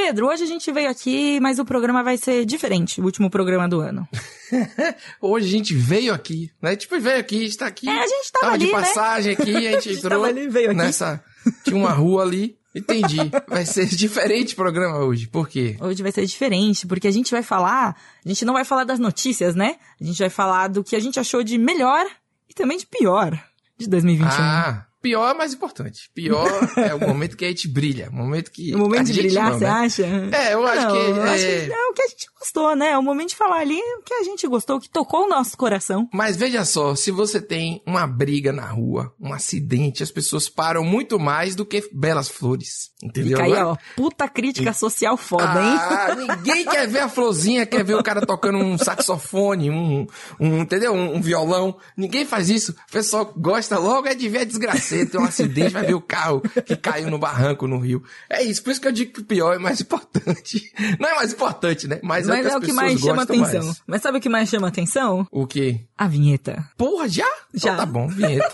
Pedro, hoje a gente veio aqui, mas o programa vai ser diferente, o último programa do ano. hoje a gente veio aqui, né? Tipo, veio aqui, está aqui. É, a gente tava, tava ali, de né? passagem aqui, a gente A gente entrou ali, veio aqui. nessa... Tinha uma rua ali. Entendi. Vai ser diferente o programa hoje. Por quê? Hoje vai ser diferente, porque a gente vai falar, a gente não vai falar das notícias, né? A gente vai falar do que a gente achou de melhor e também de pior de 2021. Ah, pior é mais importante. Pior é o momento que a gente brilha. O momento que. o momento a de brilhar, não, você né? acha? É, eu acho Não, que. eu é... acho que é o que a gente gostou, né? O momento de falar ali é o que a gente gostou, o que tocou o nosso coração. Mas veja só, se você tem uma briga na rua, um acidente, as pessoas param muito mais do que belas flores. Entendeu? Fica aí, é? ó, puta crítica social foda, hein? Ah, ninguém quer ver a florzinha, quer ver o cara tocando um saxofone, um, um entendeu? Um, um violão. Ninguém faz isso. O pessoal gosta logo é de ver a desgraceira, tem um acidente, vai ver o carro que caiu no barranco no rio. É isso, por isso que eu digo que o pior é mais importante. Não é mais importante, né? Mas, Mas é é o o que, que as mais pessoas chama atenção. mais. Mas sabe o que mais chama atenção? O quê? A vinheta. Porra, já? Já. Então tá bom, vinheta.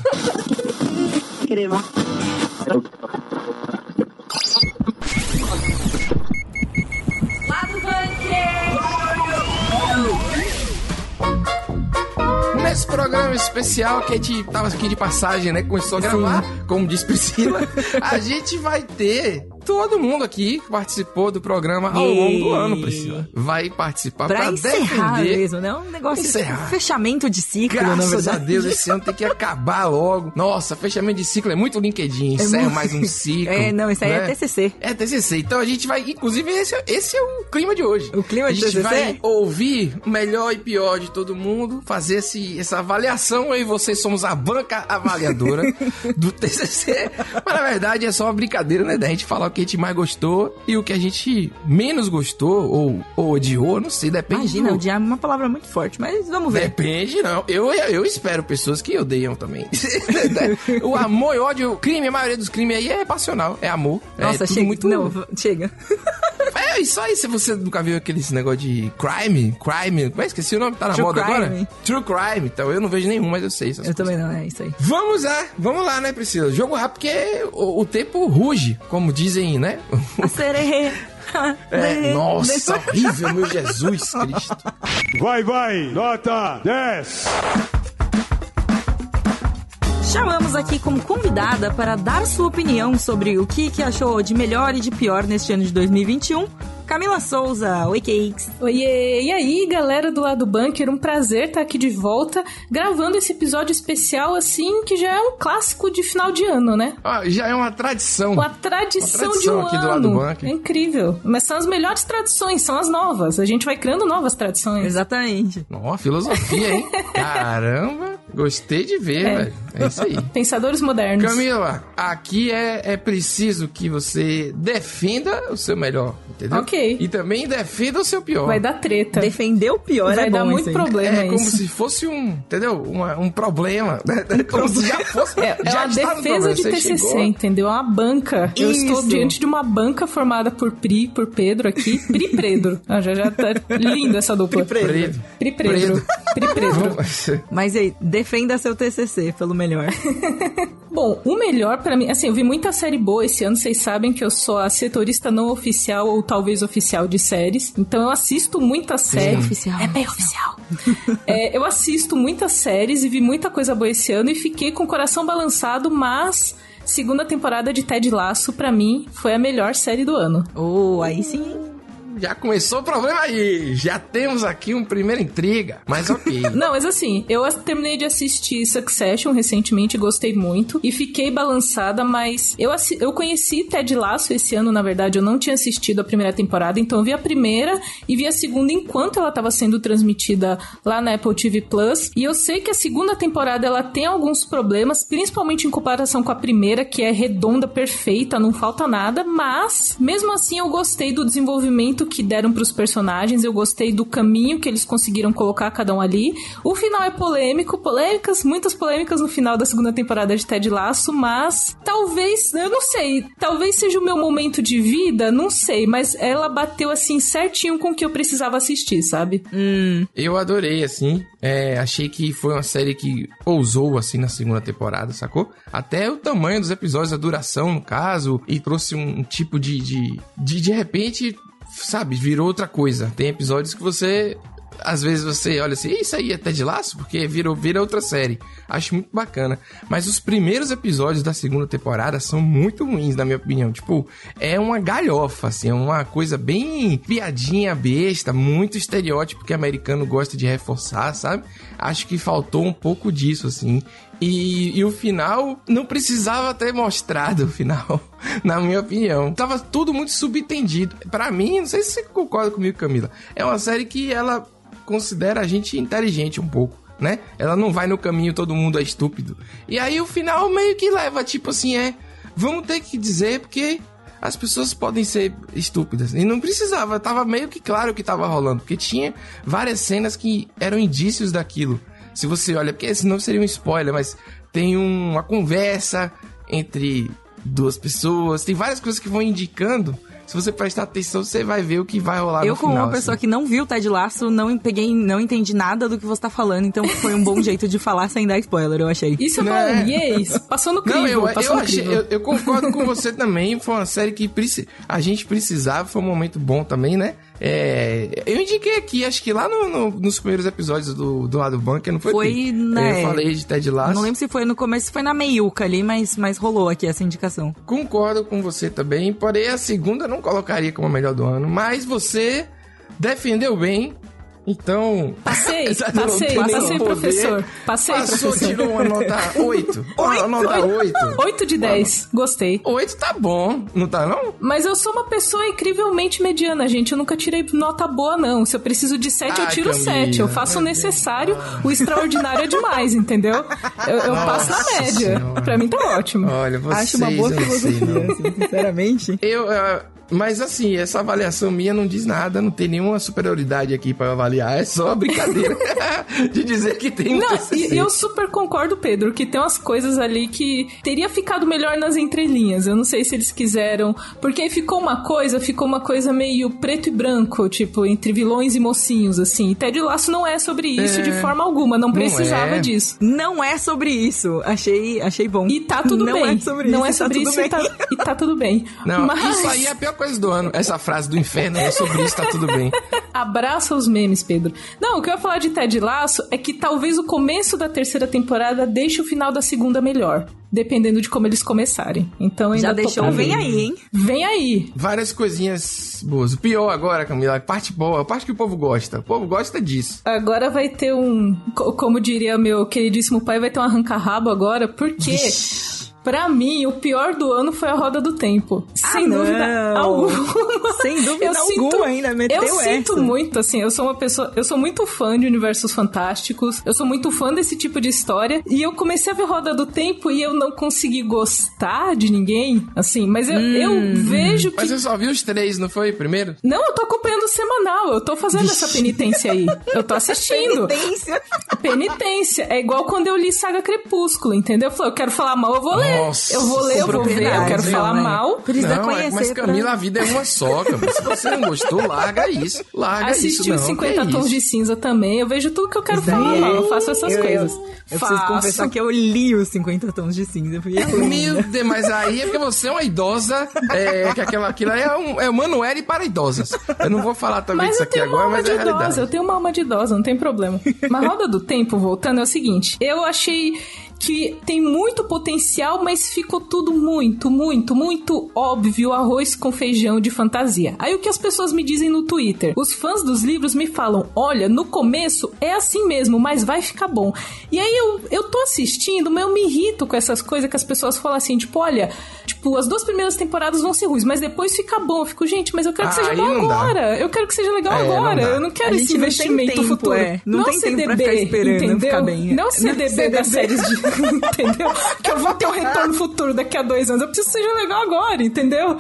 Nesse programa especial que a gente tava aqui de passagem, né? Começou a gravar, como disse Priscila, a gente vai ter todo mundo aqui que participou do programa ao longo do ano, Priscila. Vai participar encerrar defender. mesmo, né? Um negócio, Encerrar. um fechamento de ciclo, Graças a Deus, esse ano tem que acabar logo. Nossa, fechamento de ciclo é muito LinkedIn. Encerra muito- mais um ciclo. É, não, isso aí é né? TCC. É TCC. Então a gente vai, inclusive, esse, esse é o clima de hoje. O clima a de gente TCC? vai ouvir o melhor e pior de todo mundo, fazer esse, essa avaliação. Eu e vocês somos a banca avaliadora do TCC. Mas na verdade é só uma brincadeira, né? Da gente falar que a gente mais gostou e o que a gente menos gostou ou, ou odiou, não sei, depende Imagina, do... odiar é uma palavra muito forte, mas vamos ver. Depende, não. Eu, eu espero pessoas que odeiam também. o amor e ódio, o crime, a maioria dos crimes aí é passional, é amor. Nossa, é chega. muito. Não, chega. É isso aí, se você nunca viu aqueles negócio de crime, crime, como é? Esqueci o nome, tá na True moda crime. agora? True crime. Então eu não vejo nenhum, mas eu sei. essas Eu coisas. também não, é isso aí. Vamos lá, vamos lá, né, Priscila? Jogo rápido porque o, o tempo ruge, como dizem, né? A sereia. É, nossa, horrível, meu Jesus Cristo. Vai, vai, nota 10. Chamamos aqui como convidada para dar sua opinião sobre o que, que achou de melhor e de pior neste ano de 2021. Camila Souza, oi Cakes. Oiê! E aí, galera do lado do bunker, um prazer estar aqui de volta, gravando esse episódio especial, assim, que já é um clássico de final de ano, né? Ó, já é uma tradição. Uma tradição, Uma tradição de um aqui do ano. lado do bunker. É incrível. Mas são as melhores tradições, são as novas. A gente vai criando novas tradições. Exatamente. Ó, filosofia, hein? Caramba, gostei de ver, É. velho. É isso aí. Pensadores modernos. Camila, aqui é, é preciso que você defenda o seu melhor, entendeu? Ok. E também defenda o seu pior. Vai dar treta. Defender o pior Vai é dar bom muito problema É como isso. se fosse um, entendeu? Uma- um problema. como se já fosse. É, é já uma está no defesa de Você TCC, chegou- entendeu? É uma banca. Eu Isso. estou diante de uma banca formada por Pri, por Pedro aqui. Pri Predro. Ah, já, já tá linda essa dupla. Pri Predo. Pri Predro. Mas aí, defenda seu TCC pelo melhor. Bom, o melhor pra mim, assim, eu vi muita série boa esse ano, vocês sabem que eu sou a setorista não oficial ou talvez oficial de séries. Então eu assisto muitas séries. oficial. É bem oficial. É, eu assisto muitas séries e vi muita coisa boa esse ano e fiquei com o coração balançado, mas segunda temporada de Ted Laço pra mim foi a melhor série do ano. Oh, aí sim. Já começou o problema aí. Já temos aqui um primeiro intriga. Mas ok. Não, mas assim, eu terminei de assistir Succession recentemente, gostei muito e fiquei balançada, mas eu, eu conheci Ted Lasso esse ano, na verdade, eu não tinha assistido a primeira temporada, então eu vi a primeira e vi a segunda enquanto ela estava sendo transmitida lá na Apple TV Plus. E eu sei que a segunda temporada ela tem alguns problemas, principalmente em comparação com a primeira, que é redonda, perfeita, não falta nada, mas mesmo assim eu gostei do desenvolvimento que deram pros personagens, eu gostei do caminho que eles conseguiram colocar cada um ali. O final é polêmico, polêmicas, muitas polêmicas no final da segunda temporada de Ted Laço, mas talvez, eu não sei, talvez seja o meu momento de vida, não sei, mas ela bateu assim certinho com o que eu precisava assistir, sabe? Hum. Eu adorei, assim. É, achei que foi uma série que ousou, assim, na segunda temporada, sacou? Até o tamanho dos episódios, a duração, no caso, e trouxe um tipo de. de, de, de repente, sabe, virou outra coisa. Tem episódios que você às vezes você olha assim, isso aí é Ted Laço, porque virou, vira outra série. Acho muito bacana. Mas os primeiros episódios da segunda temporada são muito ruins, na minha opinião. Tipo, é uma galhofa, assim, é uma coisa bem piadinha besta, muito estereótipo que americano gosta de reforçar, sabe? Acho que faltou um pouco disso, assim. E, e, o final não precisava ter mostrado o final, na minha opinião. Tava tudo muito subentendido. Para mim, não sei se você concorda comigo, Camila. É uma série que ela considera a gente inteligente um pouco, né? Ela não vai no caminho todo mundo é estúpido. E aí o final meio que leva, tipo assim, é. Vamos ter que dizer porque as pessoas podem ser estúpidas. E não precisava, tava meio que claro o que tava rolando, porque tinha várias cenas que eram indícios daquilo. Se você olha, porque senão seria um spoiler, mas tem uma conversa entre duas pessoas, tem várias coisas que vão indicando se você prestar atenção, você vai ver o que vai rolar eu, final. Eu, como uma pessoa assim. que não viu Ted Laço, não peguei, não entendi nada do que você tá falando, então foi um bom jeito de falar sem dar spoiler, eu achei. Isso é bom, yes, passou no crivo, não, eu, passou eu, achei, eu, eu, concordo com você também, foi uma série que a gente precisava, foi um momento bom também, né? É, eu indiquei aqui, acho que lá no, no, nos primeiros episódios do, do lado bunker, não foi? Foi, né? Eu falei de Ted Lasso. Não lembro se foi no começo, se foi na meiuca ali, mas, mas rolou aqui essa indicação. Concordo com você também, porém a segunda não colocaria como a melhor do ano, mas você defendeu bem então. Passei, passei, passei, professor. Passei, Passou, professor. tirou uma nota 8. Uma nota 8. 8 de 10. Gostei. 8 tá bom, não tá não? Mas eu sou uma pessoa incrivelmente mediana, gente. Eu nunca tirei nota boa, não. Se eu preciso de 7, eu tiro Camila. 7. Eu faço o necessário. O extraordinário é demais, entendeu? Eu, eu passo na média. Senhora. Pra mim tá ótimo. Olha, vocês, Acho uma boa filosofia, assim, sinceramente. Eu, uh, mas assim, essa avaliação minha não diz nada, não tem nenhuma superioridade aqui para avaliar, é só brincadeira de dizer que tem um Não, TCC. e eu super concordo, Pedro, que tem umas coisas ali que teria ficado melhor nas entrelinhas. Eu não sei se eles quiseram, porque aí ficou uma coisa, ficou uma coisa meio preto e branco, tipo, entre vilões e mocinhos, assim. E Ted Laço não é sobre isso é, de forma alguma, não precisava é. disso. Não é sobre isso. Achei, achei bom. E tá tudo não bem. Não é sobre não isso. é sobre tá isso e tá, e tá, tudo bem. Não, Mas... isso aí é pior coisa do ano. Essa frase do inferno é sobre isso, tá tudo bem. Abraça os memes, Pedro. Não, o que eu ia falar de Ted Laço é que talvez o começo da terceira temporada deixe o final da segunda melhor. Dependendo de como eles começarem. Então ainda Já deixou, vem aí, hein? Vem aí. Várias coisinhas boas. O pior agora, Camila, a parte boa, a parte que o povo gosta. O povo gosta disso. Agora vai ter um. Como diria meu queridíssimo pai, vai ter um arranca-rabo agora, porque. Pra mim, o pior do ano foi a Roda do Tempo. Sem ah, dúvida alguma. Sem dúvida eu alguma sinto, ainda, meteu Eu essa. sinto muito, assim, eu sou uma pessoa... Eu sou muito fã de Universos Fantásticos, eu sou muito fã desse tipo de história, e eu comecei a ver Roda do Tempo e eu não consegui gostar de ninguém, assim, mas eu, Hum, eu vejo que... Mas você só viu os três, não foi? Primeiro? Não, eu tô acompanhando o semanal, eu tô fazendo essa penitência aí. Eu tô assistindo. Penitência. Penitência. É igual quando eu li Saga Crepúsculo, entendeu? Eu falei, eu quero falar mal, eu vou ler. Nossa, eu vou ler, eu vou ver, eu quero falar né? mal. Precisa não, conhecer. é, mas pra- Camila, a vida é uma só, Camila. Se você não gostou, larga isso. Larga isso, Assistiu não. 50 que tons de cinza também. Eu vejo tudo que eu quero Isso aí falar é- mal. Eu faço essas eu- eu- coisas. Eu faço. preciso confessar que eu li os 50 tons de cinza. Eu Meu Deus, mas aí é porque você é uma idosa, é, que aquela, aquilo aí é um, é um Manuele para idosas. Eu não vou falar também Mas disso eu aqui tenho uma agora, alma mas de é a idosa, realidade. eu tenho uma alma de idosa, não tem problema. Mas Roda do Tempo, voltando, é o seguinte: eu achei que tem muito potencial, mas ficou tudo muito, muito, muito óbvio arroz com feijão de fantasia. Aí o que as pessoas me dizem no Twitter? Os fãs dos livros me falam: olha, no começo é assim mesmo, mas vai ficar bom. E aí eu, eu tô assistindo, mas eu me irrito com essas coisas que as pessoas falam assim, tipo, olha, tipo, as duas primeiras temporadas vão ser ruins, mas depois fica bom. Eu fico, gente, mas eu quero que seja Aí bom não dá. agora. Eu quero que seja legal É, não agora. dá. eu não quero A esse não tem investimento tempo, futuro. é. Não tem tempo CDB, pra ficar esperando entendeu? ficar bem. Não CDB das séries de entendeu? Que eu vou ter um retorno futuro daqui a dois anos. Eu preciso que seja legal agora, entendeu?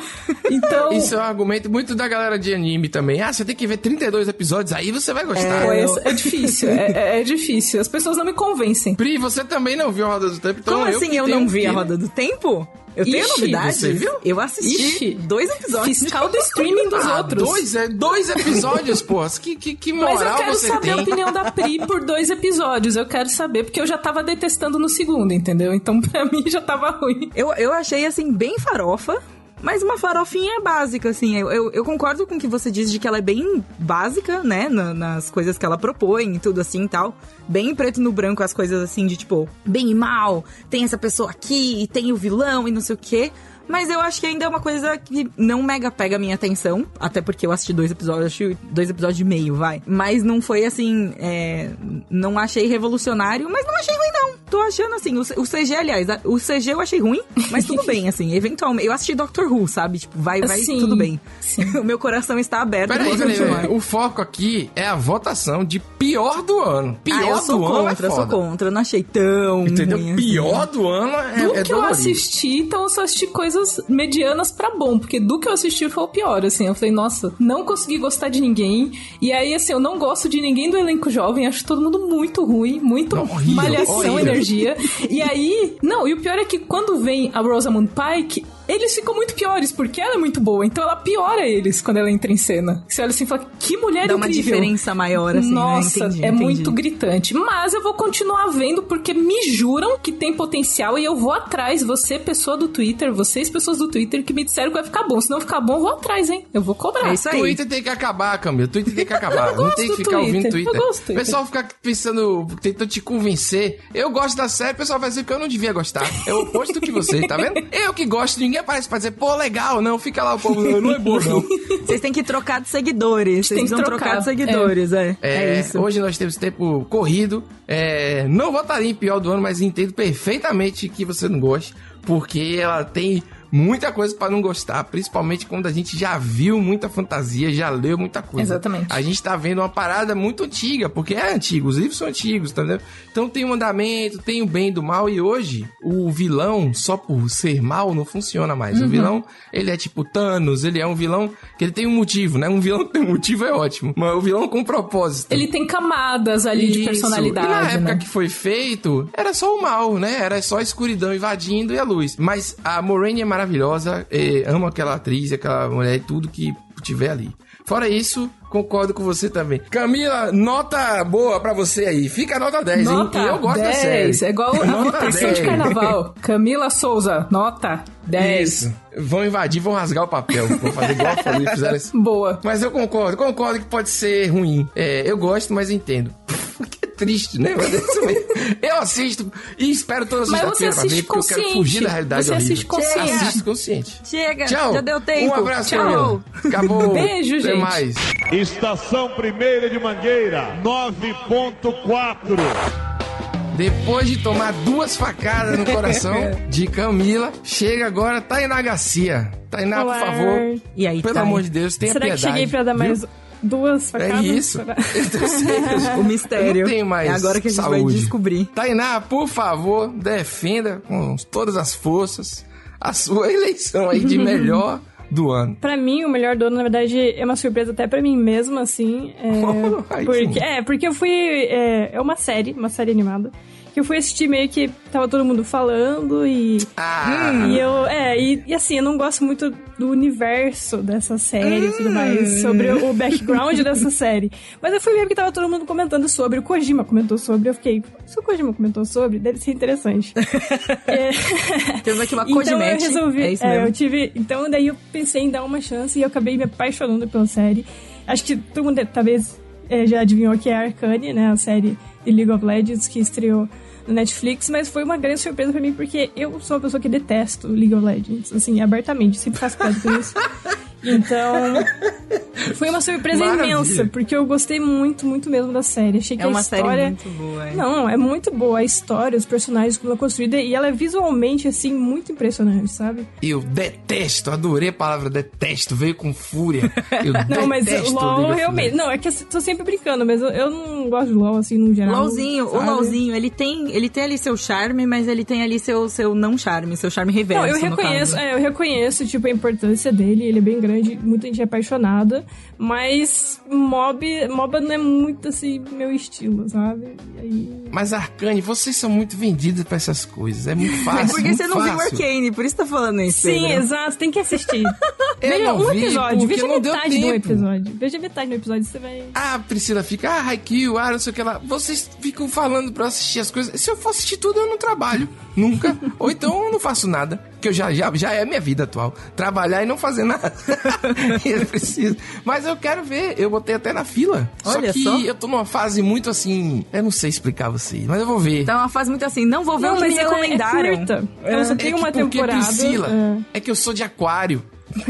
Então. Isso é um argumento muito da galera de anime também. Ah, você tem que ver 32 episódios, aí você vai gostar. É, é difícil, é, é, é, difícil. As pessoas não me convencem. Pri, você também não viu a Roda do Tempo, então Como eu assim eu não vi a Roda do Tempo? Eu tenho Ixi, novidade? você viu? Eu assisti Ixi. dois episódios. Fiscal do streaming dos Ah, outros. dois, é, dois episódios, pô. Que, que, que Mas eu moral quero você saber tem? a opinião da Pri por dois episódios. Eu quero saber, porque eu já tava detestando no segundo, entendeu? Então pra mim já tava ruim. Eu, eu achei, assim, bem farofa. Mas uma farofinha básica, assim. Eu, eu, eu concordo com o que você diz de que ela é bem básica, né? na- nas coisas que ela propõe e tudo assim e tal. Bem preto no branco as coisas assim de tipo, bem e mal, tem essa pessoa aqui, e tem o vilão e não sei o quê. Mas eu acho que ainda é uma coisa que não mega pega a minha atenção. Até porque eu assisti dois episódios, acho dois episódios e meio, vai. Mas não foi assim. é, não achei revolucionário, mas não achei ruim, não. Tô achando assim. O, CG, aliás, a- o CG eu achei ruim, mas tudo bem, assim. Eventualmente. Eu assisti Doctor Who, sabe? Tipo, vai, vai, Sim, tudo bem. sim. o meu coração está aberto. Peraí, peraí. O foco aqui é a votação de pior do ano. Pior ah, eu sou do ano é contra, eu sou contra. Eu não achei tão. Entendeu? ruim assim. Pior do ano é, Do é que eu dolorido. assisti, então eu só assisti coisas medianas pra bom, porque do que eu assisti foi o pior, assim. Eu falei, nossa, não consegui gostar de ninguém. E aí, assim, eu não gosto de ninguém do elenco jovem, acho todo mundo muito ruim, muito Não, malhação, horrível. energia. E aí, não, e o pior é que quando vem a Rosamund Pike, eles ficam muito piores, porque ela é muito boa, então ela piora eles quando ela entra em cena. Você olha assim e fala, que mulher Dá uma incrível. diferença maior, assim, né? Nossa, Entendi, é entendi. muito gritante. Mas eu vou continuar vendo porque me juram que tem potencial e eu vou atrás. Você, pessoa do Twitter, vocês, pessoas do Twitter, que me disseram que vai ficar bom. Se não ficar bom, eu vou atrás, hein? Eu vou cobrar. É isso aí. Twitter tem que acabar, Camila. Twitter tem que acabar. Não tem que ficar ouvindo Twitter. Twitter. Eu gosto O Twitter. pessoal fica pensando, tentando te convencer. Eu gosto da série, o pessoal vai dizer que eu não devia gostar. É o oposto do que você, tá vendo? Eu que gosto, ninguém aparece pra dizer, pô, legal, não. Fica lá o povo, não, não é bom, não. Vocês têm que trocar de seguidores. Vocês tem que precisam trocar, trocar de seguidores, é. É, É, isso. Hoje nós temos tempo corrido. É, não votaria em pior do ano, mas entendo perfeitamente que você não goste, porque ela tem muita coisa pra não gostar, principalmente quando a gente já viu muita fantasia, já leu muita coisa. Exatamente. A gente tá vendo uma parada muito antiga, porque é antigo, os livros são antigos, tá vendo? Então tem o andamento, tem o bem do mal, e hoje o vilão, só por ser mal, não funciona mais. Uhum. O vilão, ele é tipo Thanos, ele é um vilão que ele tem um motivo, né? Um vilão que tem um motivo é ótimo, mas o vilão com propósito. Ele tem camadas ali de Isso. personalidade, E na época né? que foi feito, era só o mal, né? Era só a escuridão invadindo e a luz. Mas a Moraine é maravilhosa, eh, amo aquela atriz, aquela mulher, tudo que tiver ali. Fora isso, concordo com você também. Camila, nota boa pra você aí. Fica a nota 10, Nota hein? E eu gosto 10. da série. É igual a Nota votação de 10. carnaval. Camila Souza, nota 10. Isso. Vão invadir, vão rasgar o papel. Vão fazer igual a Folha fizeram isso. Boa. Mas eu concordo, concordo que pode ser ruim. É, eu gosto, mas entendo. Que triste, né? Mas é isso mesmo. Eu assisto e espero toda Mas você sexta-feira pra ver, porque eu quero fugir da realidade Você horrível. assiste consciente. Assisto consciente. Chega, Tchau. já deu tempo. Um abraço, Tchau. Acabou. Beijo, Até gente. mais. Estação Primeira de Mangueira, 9.4. Depois de tomar duas facadas no coração de Camila, chega agora Tainá Garcia. Tainá, por Olá. favor. E aí, Pelo Thay? amor de Deus, tenha Será que piedade. cheguei pra dar mais viu? Duas facadas? É isso. Será? Eu certeza. O mistério. Eu não tenho mais É agora que a gente vai saúde. descobrir. Tainá, por favor, defenda com todas as forças a sua eleição aí de melhor do ano. Pra mim, o melhor do ano, na verdade, é uma surpresa até pra mim mesma, assim. É, Aí porque, sim. é, porque eu fui. É, é uma série, uma série animada. Que eu fui assistir meio que tava todo mundo falando e. Ah, E eu, é, e, e assim, eu não gosto muito do universo dessa série e tudo mais, sobre o background dessa série. Mas eu fui ver porque tava todo mundo comentando sobre, o Kojima comentou sobre, eu fiquei, se o Kojima comentou sobre, deve ser interessante. é, Temos aqui uma então eu resolvi, É isso é, mesmo. eu tive, então daí eu pensei em dar uma chance e eu acabei me apaixonando pela série. Acho que todo mundo talvez é, já adivinhou que é a Arcane, né, a série de League of Legends que estreou Netflix, mas foi uma grande surpresa pra mim porque eu sou uma pessoa que detesto League of Legends, assim, abertamente, sempre faço piada com isso. Então, foi uma surpresa Maravilha. imensa, porque eu gostei muito, muito mesmo da série. Achei que É a uma história... série muito boa. é. Não, é muito boa a história, os personagens, como ela é construída, e ela é visualmente, assim, muito impressionante, sabe? Eu detesto, adorei a palavra detesto, veio com fúria. Eu Não, mas o LOL realmente. Não, é que eu tô sempre brincando, mas eu, eu não gosto de LOL, assim, no geral. LOLzinho, o sabe? LOLzinho, ele tem, ele tem ali seu charme, mas ele tem ali seu, seu não charme, seu charme reverso. Não, eu no reconheço, caso. é, eu reconheço, tipo, a importância dele, ele é bem grande, muita gente é apaixonada, mas mob, MOBA não é muito, assim, meu estilo, sabe? Aí... Mas Arcane, vocês são muito vendidos pra essas coisas. É muito fácil. É porque muito você não viu fácil. Arcane, por isso tá falando isso. Sim, Pedro. exato, tem que assistir. Veja não um vi, episódio, veja metade do episódio. Veja metade do episódio, você vai... Ah, a Priscila fica, ah, Haikyuu, ah, não sei o que lá. Vocês ficam falando pra eu assistir as coisas. Se eu for assistir tudo, eu não trabalho. Nunca. Ou então eu não faço nada. Que eu já, já, já é a minha vida atual. Trabalhar e não fazer nada. eu preciso. Mas eu quero ver. Eu botei até na fila. Olha só que só. eu tô numa fase muito assim. Eu não sei explicar vocês, mas eu vou ver. Então é uma fase muito assim, não vou ver o que me ela é- recomendaram. É. Ela só É tem que uma porque, temporada. Priscila, é. é que eu sou de aquário.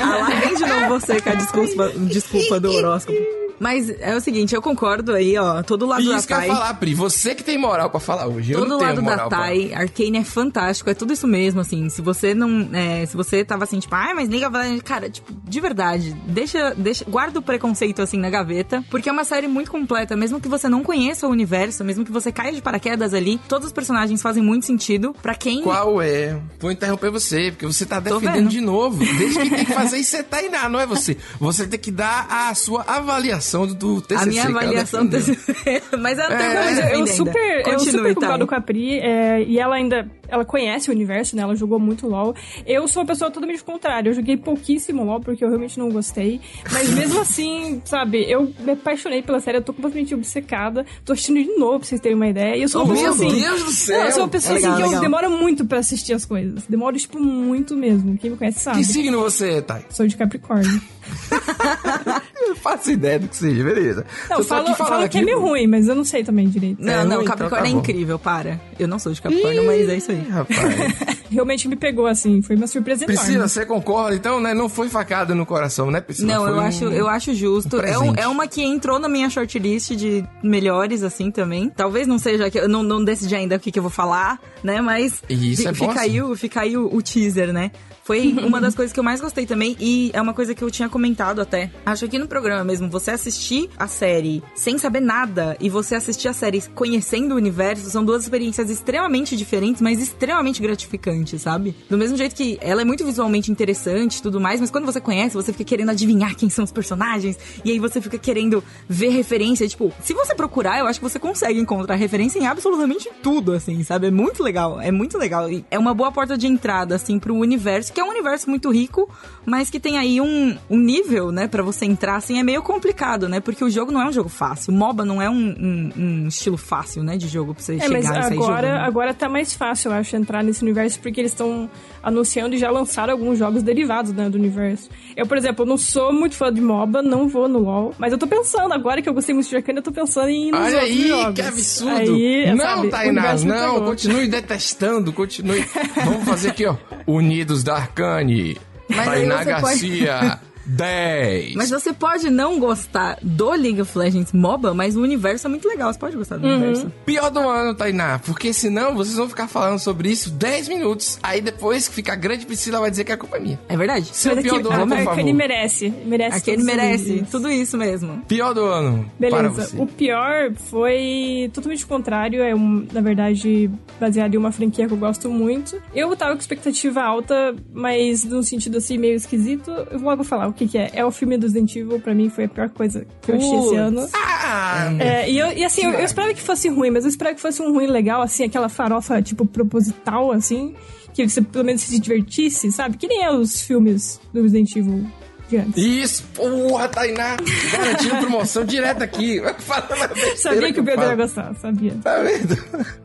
Ah, lá vem de novo você com a desculpa, desculpa do horóscopo. Mas é o seguinte, eu concordo aí, ó, todo lado da Isso que eu ia falar, Pri. Você que tem moral pra falar hoje. eu Todo não tenho lado da moral pra- Arcane é fantástico, é tudo isso mesmo, assim. Se você não. é, se você tava assim, tipo, ai, mas liga, cara, tipo, de verdade, deixa, deixa. Guarda o preconceito assim na gaveta, porque é uma série muito completa. Mesmo que você não conheça o universo, mesmo que você caia de paraquedas ali, todos os personagens fazem muito sentido. Pra quem. Qual é? Vou interromper você, porque você tá defendendo de novo. Desde que tem que fazer isso é Tainá, não é você. Você tem que dar a sua avaliação do, do TCC. A minha ela avaliação defendeu. desse... Mas É, mas Mas eu, eu super, eu Continue, super concordo Thay. com a Pri, é, e ela ainda, ela conhece o universo, né, ela jogou muito LoL. Eu sou uma pessoa totalmente contrária, eu joguei pouquíssimo LoL porque eu realmente não gostei, mas mesmo assim, sabe, eu me apaixonei pela série, eu tô completamente obcecada, tô assistindo de novo pra vocês terem uma ideia, e eu sou uma Oh, pessoa meu assim... Deus do céu! Não, eu sou uma pessoa Legal, assim que eu demoro muito pra assistir as coisas, demoro, tipo, muito mesmo, quem me conhece sabe. Que signo você é, Thay? Sou de Capricórnio. Eu não faço ideia do que seja, beleza. Não, Eu tô falo, falo que é meio ruim, mas eu não sei também direito. Não, É não, ruim, Capricórnio então é tá bom. incrível, para. Eu não sou de Capricórnio, mas é isso aí. Ih, Rapaz. Realmente me pegou, assim, foi uma surpresa enorme. Priscila, você concorda? Então, né? Não foi facada no coração, né, Priscila? Não, Foi eu um- acho, eu acho justo. um é, um- é uma que entrou na minha shortlist de melhores, assim, também. Talvez não seja, que eu não, não decidi ainda o que, que eu vou falar, né? Mas Isso é bom fica, aí, assim. o- fica aí o, o teaser, né? Foi uma das coisas que eu mais gostei também e é uma coisa que eu tinha comentado até. Acho que no programa mesmo, você assistir a série sem saber nada e você assistir a série conhecendo o universo são duas experiências extremamente diferentes, mas extremamente gratificantes, sabe? Do mesmo jeito que ela é muito visualmente interessante e tudo mais, mas quando você conhece, você fica querendo adivinhar quem são os personagens e aí você fica querendo ver referência. Tipo, se você procurar, eu acho que você consegue encontrar referência em absolutamente tudo, assim, sabe? É muito legal, é muito legal. E é uma boa porta de entrada, assim, pro universo, que é um universo muito rico, mas que tem aí um, um nível, né, pra você entrar, assim, é meio complicado, né? Porque o jogo não é um jogo fácil. MOBA não é um, um- um estilo fácil, né, de jogo pra você É, chegar mas e sair agora, jogando. agora tá mais fácil, eu acho, entrar nesse universo, porque eles estão anunciando e já lançaram alguns jogos derivados né, do universo. Eu, por exemplo, não sou muito fã de MOBA, não vou no LoL, mas eu tô pensando, agora que eu gostei muito de Arcane, eu tô pensando em ir nos Olha aí, jogos. que absurdo! Aí, não, sabe, Tainá, não, continue detestando, continue. Vamos fazer aqui, ó. Unidos da Arcane. Mas Tainá Garcia, 10. Mas você pode não gostar do League of Legends MOBA, mas o universo é muito legal, você pode gostar do Uhum. universo. Pior do ano, Tainá, porque senão vocês vão ficar falando sobre isso 10 minutos. Aí depois que ficar grande, Priscila vai dizer que a culpa é minha. É verdade? Seu Mas pior aqui, do a ano, por favor. merece. merece Aquele merece, tudo isso mesmo. Pior do ano para Beleza. você. O pior foi totalmente o contrário. É, um, na verdade, baseado em uma franquia que eu gosto muito. Eu tava com expectativa alta, mas num sentido assim meio esquisito. Eu vou logo falar o que, que é. É o filme do Resident Evil, pra mim foi a pior coisa que eu achei esse ano. Ah, É, e, eu, e assim, eu, eu esperava que fosse ruim, mas eu esperava que fosse um ruim legal, assim, aquela farofa, tipo, proposital, assim, que você pelo menos se divertisse, sabe? Que nem é os filmes do Resident Evil de antes. Isso, porra, Tainá, garantindo promoção direto aqui. Sabia que o Pedro ia gostar, sabia. Tá vendo?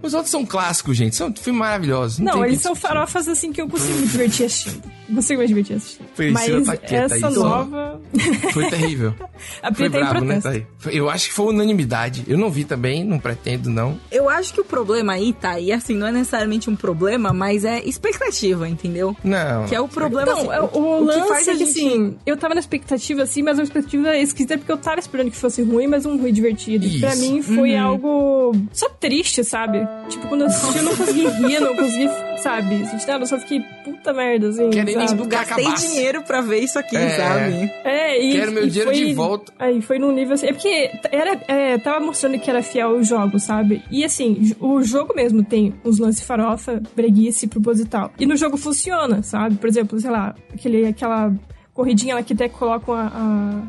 Os outros são clássicos, gente. São filmes maravilhosos. Não, tem eles são farofas assim que eu consigo me divertir assistindo. Consigo me divertir. Priscila Mas tá quieta essa nova. Foi terrível. A Foi Pri tá em brabo, né? Tá aí. Foi- Eu acho que foi unanimidade. Eu não vi também, não pretendo, não. Eu acho que o problema aí, tá? E assim, não é necessariamente um problema, mas é expectativa, entendeu? Não. Que é o problema. Não, assim, é, o, lance faz a é que, gente- assim, eu tava na expectativa, assim, mas uma expectativa esquisita porque eu tava esperando que fosse ruim, mas um ruim divertido. Isso. Pra mim foi algo só triste, sabe? Tipo, quando eu assisti, eu não consegui rir, não consegui, sabe? Assistir nada, eu só fiquei puta merda, assim. Querendo sabe? esbugar Gastei dinheiro pra ver isso aqui, É. sabe? É, e. Quero meu e dinheiro foi- de volta. Aí foi num nível assim. É porque era, é, tava mostrando que era fiel ao jogo, sabe? E assim, o jogo mesmo tem uns lances farofa, breguice proposital. E no jogo funciona, sabe? Por exemplo, sei lá, aquele, aquela corridinha lá que até colocam a,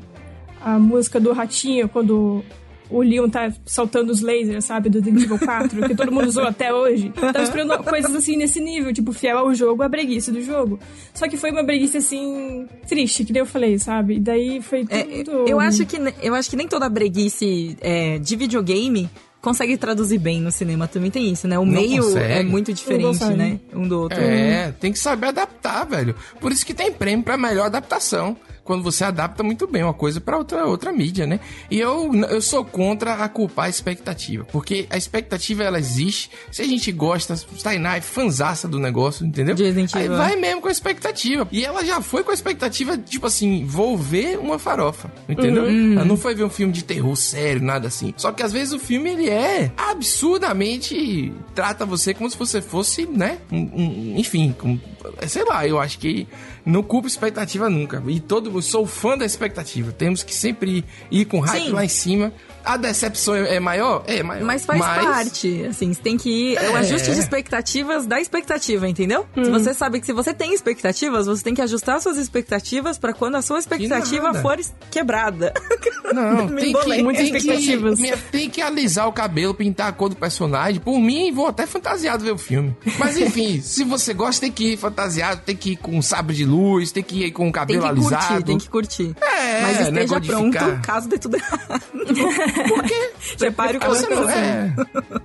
a, a música do ratinho quando. O Leon tá saltando os lasers, sabe? Do Resident Evil 4, que todo mundo usou até hoje. Tava esperando coisas assim nesse nível, tipo, fiel ao jogo, a breguice do jogo. Só que foi uma breguice assim, triste, que nem eu falei, sabe? E daí foi É, tudo. eu, acho que, eu acho que nem toda breguice é, de videogame consegue traduzir bem no cinema. Também tem isso, né? O Não meio consegue. é muito diferente, né? Um do outro. É, tem que saber adaptar, velho. Por isso que tem prêmio pra melhor adaptação. Quando você adapta muito bem uma coisa pra outra, outra mídia, né? E eu, eu sou contra a culpar a expectativa. Porque a expectativa, ela existe. Se a gente gosta, Tainá é fanzaça do negócio, entendeu? Aí vai mesmo com a expectativa. E ela já foi com a expectativa, tipo assim, vou ver uma farofa, entendeu? Ela não foi ver um filme de terror sério, nada assim. Só que às vezes o filme, ele é absurdamente... Trata você como se você fosse, né? Um, um- enfim, como- sei lá, eu acho que não culpa expectativa nunca. E todo, sou fã da expectativa. Temos que sempre ir com hype Sim. lá em cima. A decepção é é maior? É maior. Mas faz parte, assim, você tem que ir. É o É. ajuste de expectativas da expectativa, entendeu? Se você sabe que se você tem expectativas, você tem que ajustar suas expectativas pra quando a sua expectativa for quebrada. Não, tem que, Muitas tem, que, expectativas. minha- tem que alisar o cabelo, pintar a cor do personagem. Por mim, vou até fantasiado ver o filme. Mas enfim, se você gosta, tem que ir fantasiado, tem que ir com sabre de luz, tem que ir com o Tem cabelo que alisado. curtir, tem que curtir. É, Mas esteja pronto caso dê tudo errado. Por quê? Prepare o Ah, você coração. não, é.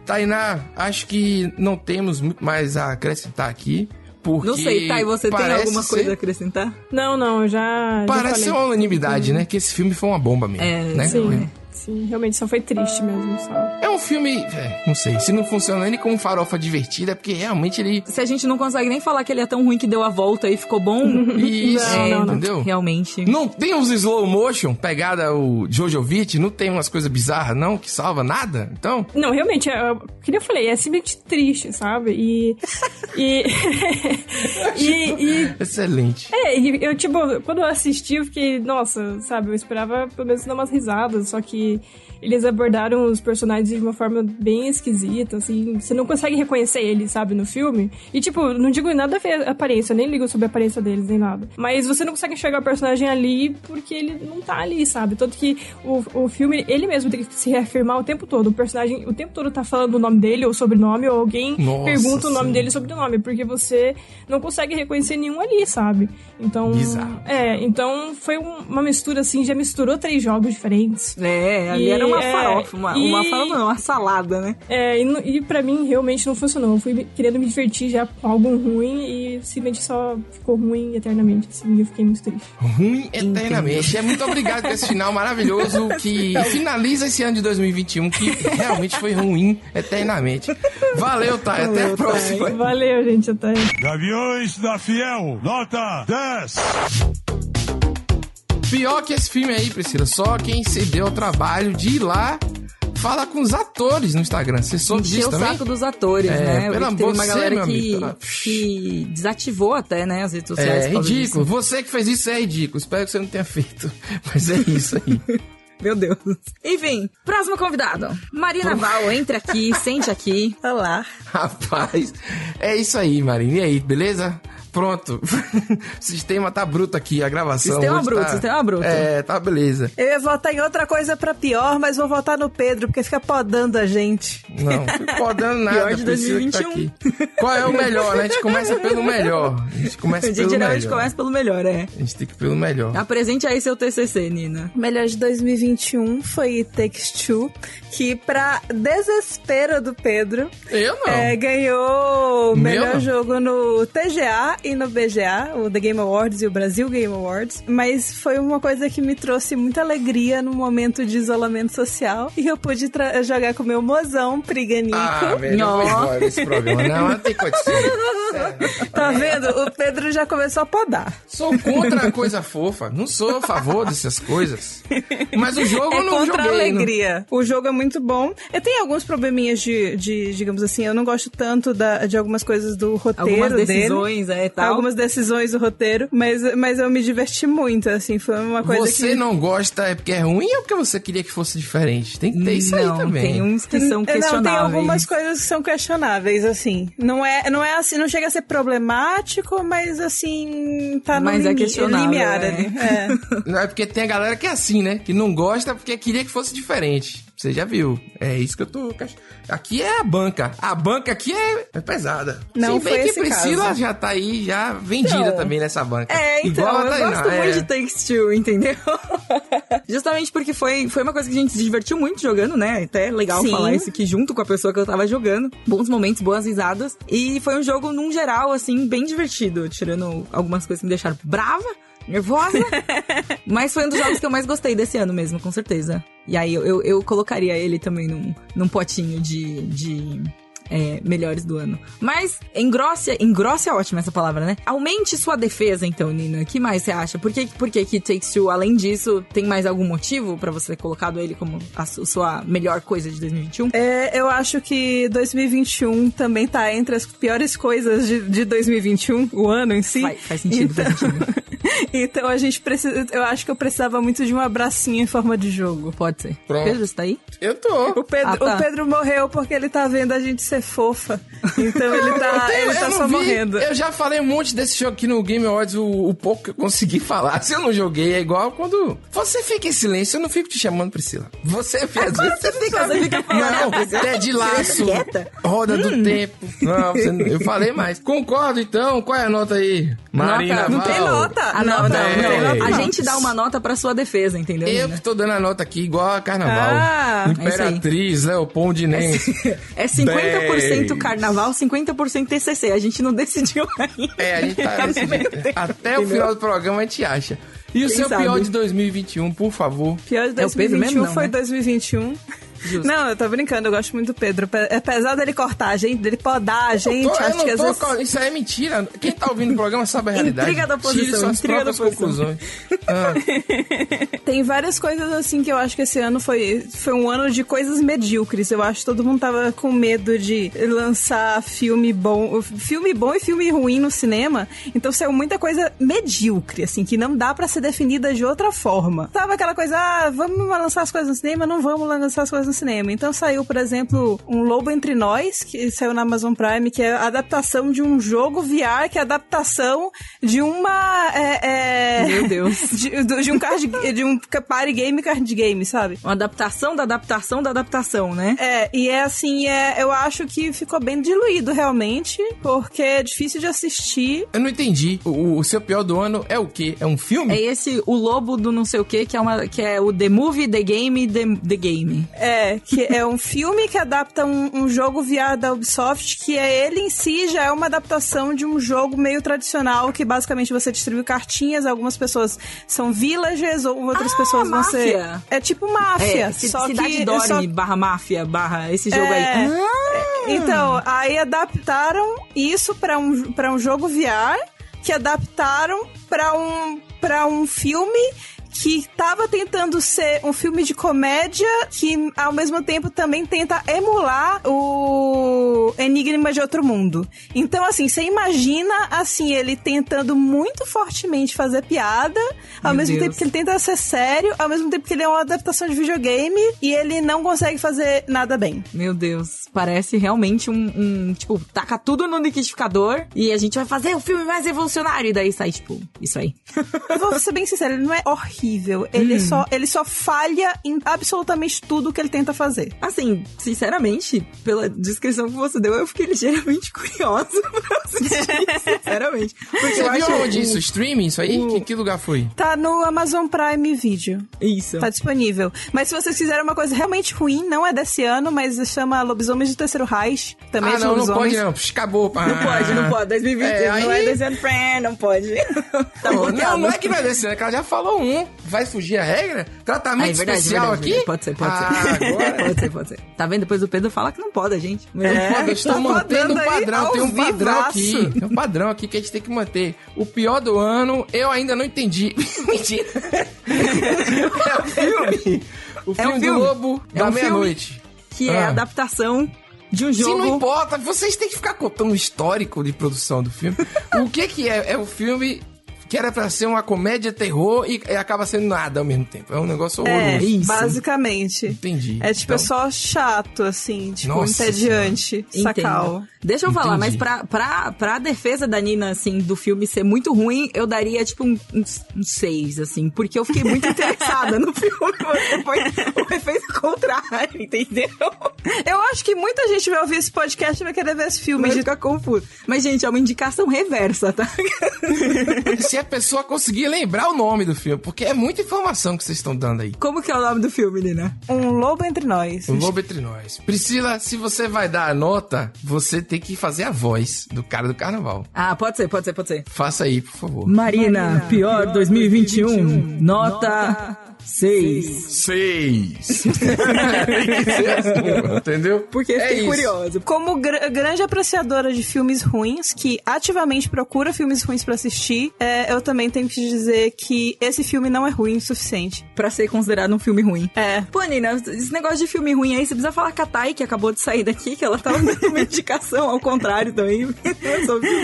Tainá, acho que não temos muito mais a acrescentar aqui. Porque Não sei, Thay, você tem alguma ser- coisa a acrescentar? Não, não, eu já. já Parece ser falei. uma unanimidade, né? Que esse filme foi uma bomba mesmo. É, né? Sim, sim, realmente só foi triste mesmo. Só. É um filme, é, não sei, se não funciona nem como farofa divertida, é porque realmente ele. Se a gente não consegue nem falar que ele é tão ruim que deu a volta e ficou bom, Isso, Não, não, não. entendeu? realmente. Não tem os slow motion, pegada o Jojovic, não tem umas coisas bizarras, não, que salva nada? Então, Não, realmente, é, que nem eu falei, é simplesmente triste, sabe? E. e, e, e excelente. É, e eu, tipo, quando eu assisti, eu fiquei, nossa, sabe, eu esperava pelo menos dar umas risadas, só que eles abordaram os personagens de uma forma bem esquisita, assim, você não consegue reconhecer eles, sabe, no filme. E, tipo, não digo nada a ver a aparência, eu nem ligo sobre a aparência deles, nem nada. Mas você não consegue enxergar o personagem ali porque ele não tá ali, sabe? Tanto que o, o filme, ele mesmo tem que se reafirmar o tempo todo. O personagem, o tempo todo tá falando o nome dele ou sobrenome, ou alguém Nossa, pergunta o nome sim. dele e sobrenome, porque você não consegue reconhecer nenhum ali, sabe? Então. Bizarro. É, então foi um- uma mistura assim, já misturou três jogos diferentes. É, ali E, era uma é, farofa, uma, e- uma farofa não, uma salada, né? É, e, e pra mim realmente não funcionou. Eu fui querendo me divertir já com algo ruim e simplesmente só ficou ruim eternamente, assim, eu fiquei muito triste. Ruim eternamente. É muito obrigado por esse final maravilhoso que finaliza esse ano de 2021, que realmente foi ruim eternamente. Valeu, Thay. Até a próxima. Valeu, gente, até. Gaviões da Fiel, nota 10. Pior que esse filme aí, Priscila, só quem se deu ao trabalho de ir lá falar com os atores no Instagram. Você soube Encheu disso o também? saco dos atores, É, né? Eu pelo teve amor uma de galera que, amigo. que desativou até, né, as redes sociais. É por causa ridículo. disso. Você que fez isso é ridículo. Espero que você não tenha feito. Mas é isso aí. Meu Deus. Enfim, próximo convidado. Marina Val, entre aqui, sente aqui. Olá. Rapaz, é isso aí, Marina. E aí, beleza? Pronto. o sistema tá bruto aqui, a gravação. Sistema bruto, tá- sistema bruto. É, tá beleza. Eu ia votar em outra coisa pra pior, mas vou votar no Pedro, porque fica podando a gente. Não, não podando nada. Pior de Priscila que tá 2021. aqui. Qual é o melhor, né? A gente começa pelo melhor. A gente começa A gente pelo melhor. começa pelo melhor, é. A gente tem que ir pelo melhor. Apresente aí seu TCC, Nina. O melhor de 2021 foi It Takes Two, que pra desespero do Pedro, Eu não. é, ganhou o melhor jogo no TGA e no BGA, o The Game Awards e o Brasil Game Awards, mas foi uma coisa que me trouxe muita alegria no momento de isolamento social e eu pude jogar com o meu mozão, Priganico. Ah, velho, embora desse programa. Não, não tem condições. Tá vendo? O Pedro já começou a podar. Sou contra a coisa fofa. Não sou a favor dessas coisas. Mas o jogo É eu não contra a joguei. não- alegria. O jogo é muito bom. Eu tenho alguns probleminhas de, de, digamos assim, eu não gosto tanto da, de algumas coisas do roteiro Algumas dele. decisões, é, tal. Algumas decisões do roteiro, mas, mas eu me diverti muito, assim, foi uma coisa Você que... não gosta é porque é ruim ou porque você queria que fosse diferente? Tem que ter isso não, aí também. tem uns que são Não, tem questionáveis. algumas coisas que são questionáveis, assim. Não é, não é assim, não chega a ser problemático, mas assim, tá no Mas é limi- questionável, limiar é. ali. É. Não é porque tem a galera que é assim, né? Que não gosta porque queria que fosse diferente. Você já viu. É isso que eu tô. Aqui é a banca. A banca aqui é, é pesada. Não Se bem foi que esse Priscila caso. já tá aí, já vendida Então. também nessa banca. É, então, Igual eu gosto é. muito de Takes Two, entendeu? Justamente porque foi, foi uma coisa que a gente se divertiu muito jogando, né? Até legal Sim. falar isso aqui junto com a pessoa que eu tava jogando. Bons momentos, boas risadas. E foi um jogo, num geral, assim, bem divertido. Tirando algumas coisas que me deixaram brava, nervosa. Mas foi um dos jogos que eu mais gostei desse ano mesmo, com certeza. E aí eu, eu, eu colocaria ele também num, num potinho de... de é, melhores do ano. Mas engrosse, engrosse é ótima essa palavra, né? Aumente sua defesa, então, Nina. O que mais você acha? Por que, por que que Takes Two, além disso, tem mais algum motivo pra você ter colocado ele como a su- sua melhor coisa de 2021? É, eu acho que 2021 também tá entre as piores coisas de, de 2021, o ano em si. Faz- faz sentido, então, faz sentido. então a gente precisa. Eu acho que eu precisava muito de um abracinho em forma de jogo. Pode ser. Pronto. Pedro, você tá aí? Eu tô. O Pedro, Ah, tá. o Pedro morreu porque ele tá vendo a gente ser fofa. Então ele tá, Eu ele tenho- tá eu só vi. morrendo. Eu já falei um monte desse jogo aqui no Game Awards, o, o pouco que eu consegui falar. Se eu não joguei, é igual quando você fica em silêncio, eu não fico te chamando, Priscila. Você, às vezes, você fica, você fica falando, Não, é de laço. Roda Hum. do tempo. Não, você não- eu falei mais. Concordo, então. Qual é a nota aí? Marina não tem nota. A não, nota, não, não, não. A gente dá uma nota pra sua defesa, entendeu? Eu que tô dando a nota aqui, igual a Carnaval. Ah, é Imperatriz, Leopoldinense. É 50% Dez. carnaval, 50% TCC. A gente não decidiu ainda. É, a gente tá. Até o final do programa a gente acha. E o Quem seu sabe? pior de 2021, por favor? Pior de É o Pedro 2021 mesmo, não, foi né? 2021. Justo. Não, eu tô brincando, eu gosto muito do Pedro. Pe- É pesado ele cortar a gente, dele podar a gente. Tô- eu acho não que às tô vezes. Isso aí é mentira. Quem tá ouvindo o programa sabe a realidade. Intriga da posição, intriga da posição. Ah, Tem várias coisas assim que eu acho que esse ano foi, foi um ano de coisas medíocres. Eu acho que todo mundo tava com medo de lançar filme bom, filme bom e filme ruim no cinema. Então saiu muita coisa medíocre, assim, que não dá pra ser definida de outra forma. Tava aquela coisa, ah, vamos lançar as coisas no cinema, não vamos lançar as coisas no cinema. Então saiu, por exemplo, Um Lobo Entre Nós, que saiu na Amazon Prime, que é a adaptação de um jogo VR, que é a adaptação de uma. é, é, Meu Deus. de, de um card de um party game card game, sabe? Uma adaptação da adaptação da adaptação, né? É, e é assim, é, eu acho que ficou bem diluído realmente, porque é difícil de assistir. eu não entendi. O, o seu pior do ano é o quê? É um filme? É esse o lobo do não sei o que, que é uma que é o The Movie, The Game, The, the Game. É, que é um filme que adapta um, um jogo VR da Ubisoft, que é ele em si já é uma adaptação de um jogo meio tradicional, que basicamente você distribui cartinhas, algumas pessoas são villagers, ou outras Ah, pessoa vão ser. É tipo máfia. É, só Cidade que. Dorme só- barra máfia barra esse jogo É. aí. Ah! Então, aí adaptaram isso pra um, pra um jogo VR, que adaptaram pra um, pra um filme que tava tentando ser um filme de comédia que ao mesmo tempo também tenta emular o Enigma de Outro Mundo. Então, assim, você imagina assim ele tentando muito fortemente fazer piada, ao Meu mesmo Deus. tempo que ele tenta ser sério, ao mesmo tempo que ele é uma adaptação de videogame e ele não consegue fazer nada bem. Meu Deus, parece realmente um, um, tipo, taca tudo no liquidificador e a gente vai fazer o filme mais revolucionário e daí sai tipo, isso aí. Eu vou ser bem sincero, ele não é horrível. Horrível. Ele, só, ele só falha em absolutamente tudo que ele tenta fazer. Assim, sinceramente, pela descrição que você deu, eu fiquei ligeiramente curiosa pra assistir, sinceramente. Porque Você eu viu acho onde o- isso? Streaming, isso aí? Que, que lugar foi? Tá no Amazon Prime Video. Isso. Tá disponível. Mas se vocês quiserem uma coisa realmente ruim, não é desse ano, mas chama Lobisomens do Terceiro Reich. Também ah, é não, não pode não. Acabou. Não pode, não pode. 2020 É, não aí- é desse ano, friend, não pode. tá Não, bloqueado. não é que não é desse ano, que ela já falou um. Vai fugir a regra? Tratamento Ah, é verdade, especial verdade, aqui? Pode ser, pode ah, ser. agora... Pode ser, pode ser. Tá vendo? Depois o Pedro fala que não pode, gente. Mas É. Pô, eu estou tá mantendo aí padrão, tem um padrão vivaço. aqui. Tem um padrão aqui que a gente tem que manter. O pior do ano, eu ainda não entendi. Mentira. é o filme. O É um filme do filme. Lobo É da um filme. meia-noite. Que é Ah. a adaptação de um Se jogo. não importa, vocês têm que ficar contando o histórico de produção do filme. o que que é? É o filme que era pra ser uma comédia terror e, e acaba sendo nada ao mesmo tempo. É um negócio É, horroroso. Isso. basicamente. Entendi. É tipo, Então- é só chato, assim, tipo, Nossa entediante, sacal. Entendo. Deixa eu falar, mas Entendi. pra, pra, pra defesa da Nina, assim, do filme ser muito ruim, eu daria, tipo, um, um, um seis, assim, porque eu fiquei muito interessada no filme, mas foi o efeito contrário, entendeu? Eu acho que muita gente vai ouvir esse podcast e vai querer ver esse filme. Mas de- fica confuso. Mas, gente, é uma indicação reversa, tá? Se a pessoa conseguir lembrar o nome do filme, porque é muita informação que vocês estão dando aí. Como que é o nome do filme, Nina? Um lobo entre nós. O Lobo entre nós. Priscila, se você vai dar a nota, você tem que fazer a voz do cara do carnaval. Ah, pode ser, pode ser, pode ser. Faça aí, por favor. Marina, pior 2021, nota 6. Seis. Tem que ser assim, entendeu? Porque É fiquei isso. curiosa. Como gra- grande apreciadora de filmes ruins, que ativamente procura filmes ruins pra assistir, é, eu também tenho que dizer que esse filme não é ruim o suficiente. Pra ser considerado um filme ruim. É. Pô, Nina, esse negócio de filme ruim aí, você precisa falar com a Thay, que acabou de sair daqui, que ela tava dando uma indicação ao contrário também.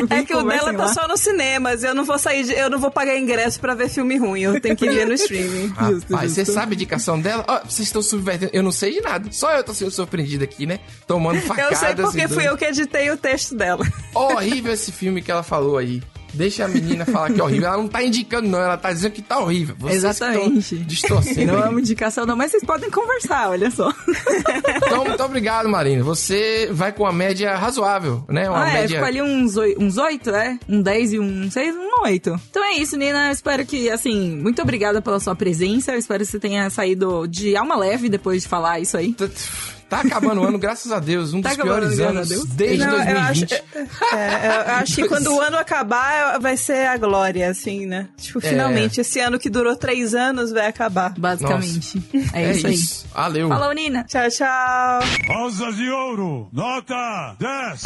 É que o dela tá lá. só nos cinemas. Eu não vou sair, de- eu não vou pagar ingresso pra ver filme ruim. Eu tenho que ver no streaming. Justo, Rapaz, você sabe a indicação dela? Ó, vocês estão subvertendo. Eu não sei de nada. Só eu tô sendo surpreendido aqui, né? Tomando facadas. Eu sei porque fui dando- eu que editei o texto dela. Horrível esse filme que ela falou aí. Deixa a menina falar que é horrível. Ela não tá indicando, não. Ela tá dizendo que tá horrível. Vocês Exatamente. Distorcendo. Não é uma indicação, não, mas vocês podem conversar, olha só. Então, muito obrigado, Marina. Você vai com uma média razoável, né? Uma ah, é, média. ficou ali uns, oi- uns 8, é? Um 10 e um 6, um 8. Então é isso, Nina. Eu espero que, assim, muito obrigada pela sua presença. Eu espero que você tenha saído de alma leve depois de falar isso aí. Tá- acabando o ano, graças a Deus. Um Tá dos piores anos desde Não, eu acho, 2020. é, eu acho que quando o ano acabar, vai ser a glória, assim, né? Tipo, É. finalmente, esse ano que durou três anos vai acabar. Basicamente. É, isso aí. Valeu. Falou, Nina. Tchau, tchau. Rosas de ouro, nota 10.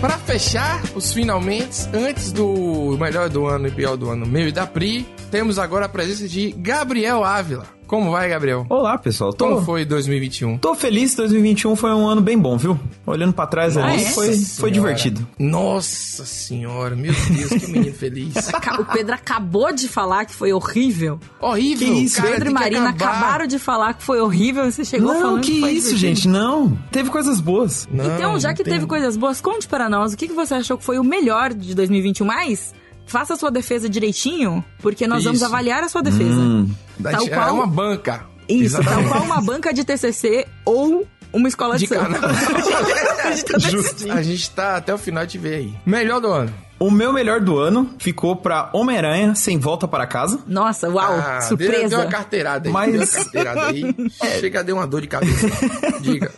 Pra fechar os finalmente, antes do melhor do ano e pior do ano, meu e da Pri, temos agora a presença de Gabriel Ávila. Como vai, Gabriel? Olá, pessoal. Tô, Como foi 2021? tô feliz, 2021 foi um ano bem bom, viu? Olhando pra trás ali, foi, foi divertido. Nossa senhora, meu Deus, que menino feliz. O Pedro acabou de falar que foi horrível. Horrível, Que isso, cara, Pedro e que Marina acabar. acabaram de falar que foi horrível e você chegou Não, falando que foi isso, divertido. gente, não. Teve coisas boas. Não, Então, já que tem- teve coisas boas, conte para nós o que, que você achou que foi o melhor de 2021, mas faça a sua defesa direitinho, porque nós vamos Isso. avaliar a sua defesa. Hum. Tal é qual- uma banca. Isso, tal Exatamente. qual uma banca de TCC ou uma escola de, De samba. tá. A gente tá até o final de ver aí. Melhor do ano. O meu melhor do ano ficou pra Homem-Aranha Sem Volta para Casa. Nossa, uau, Ah, Deu, surpresa. deu uma carteirada aí. Mas- Deu uma carteirada aí. Chega, deu uma dor de cabeça. Diga.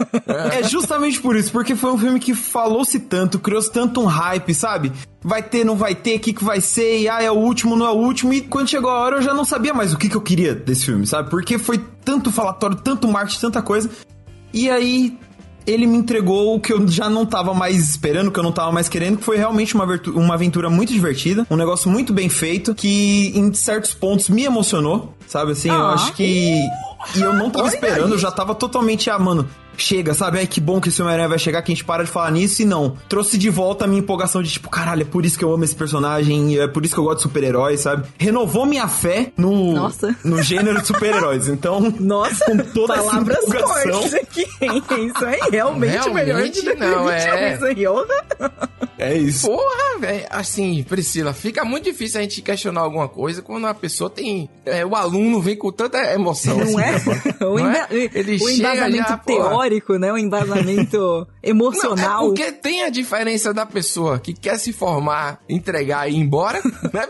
É justamente por isso, porque foi um filme que falou-se tanto, criou-se tanto um hype, sabe? Vai ter, não vai ter, o que, que vai ser, e ah, é o último, não é o último. E quando chegou a hora, eu já não sabia mais o que, que eu queria desse filme, sabe? Porque foi tanto falatório, tanto marketing, tanta coisa. E aí, ele me entregou o que eu já não tava mais esperando, que eu não tava mais querendo, que foi realmente uma, uma aventura muito divertida, um negócio muito bem feito, que em certos pontos me emocionou, sabe? Assim, eu Ah. acho que. E eu não tava esperando, eu já tava totalmente, ah, mano, chega, sabe? Ai, que bom que esse Homem-Aranha vai chegar, que a gente para de falar nisso, e não. Trouxe de volta a minha empolgação de tipo, caralho, é por isso que eu amo esse personagem, é por isso que eu gosto de super-heróis, sabe? Renovou minha fé no, Nossa. no gênero de super-heróis. Então, Nossa, com toda essa palavras empolgação. fortes aqui. hein? Isso aí, realmente, o melhor de Realmente não, 2021, é. Isso aí. É isso. Porra, velho. Assim, Priscila, fica muito difícil a gente questionar alguma coisa quando a pessoa tem. é, o aluno vem com tanta emoção. Não assim, é? rapaz. O, Não é? Ele o chega embasamento já, porra. Teórico, né? O embasamento Não, emocional. é porque tem a diferença da pessoa que quer se formar, entregar e ir embora, né?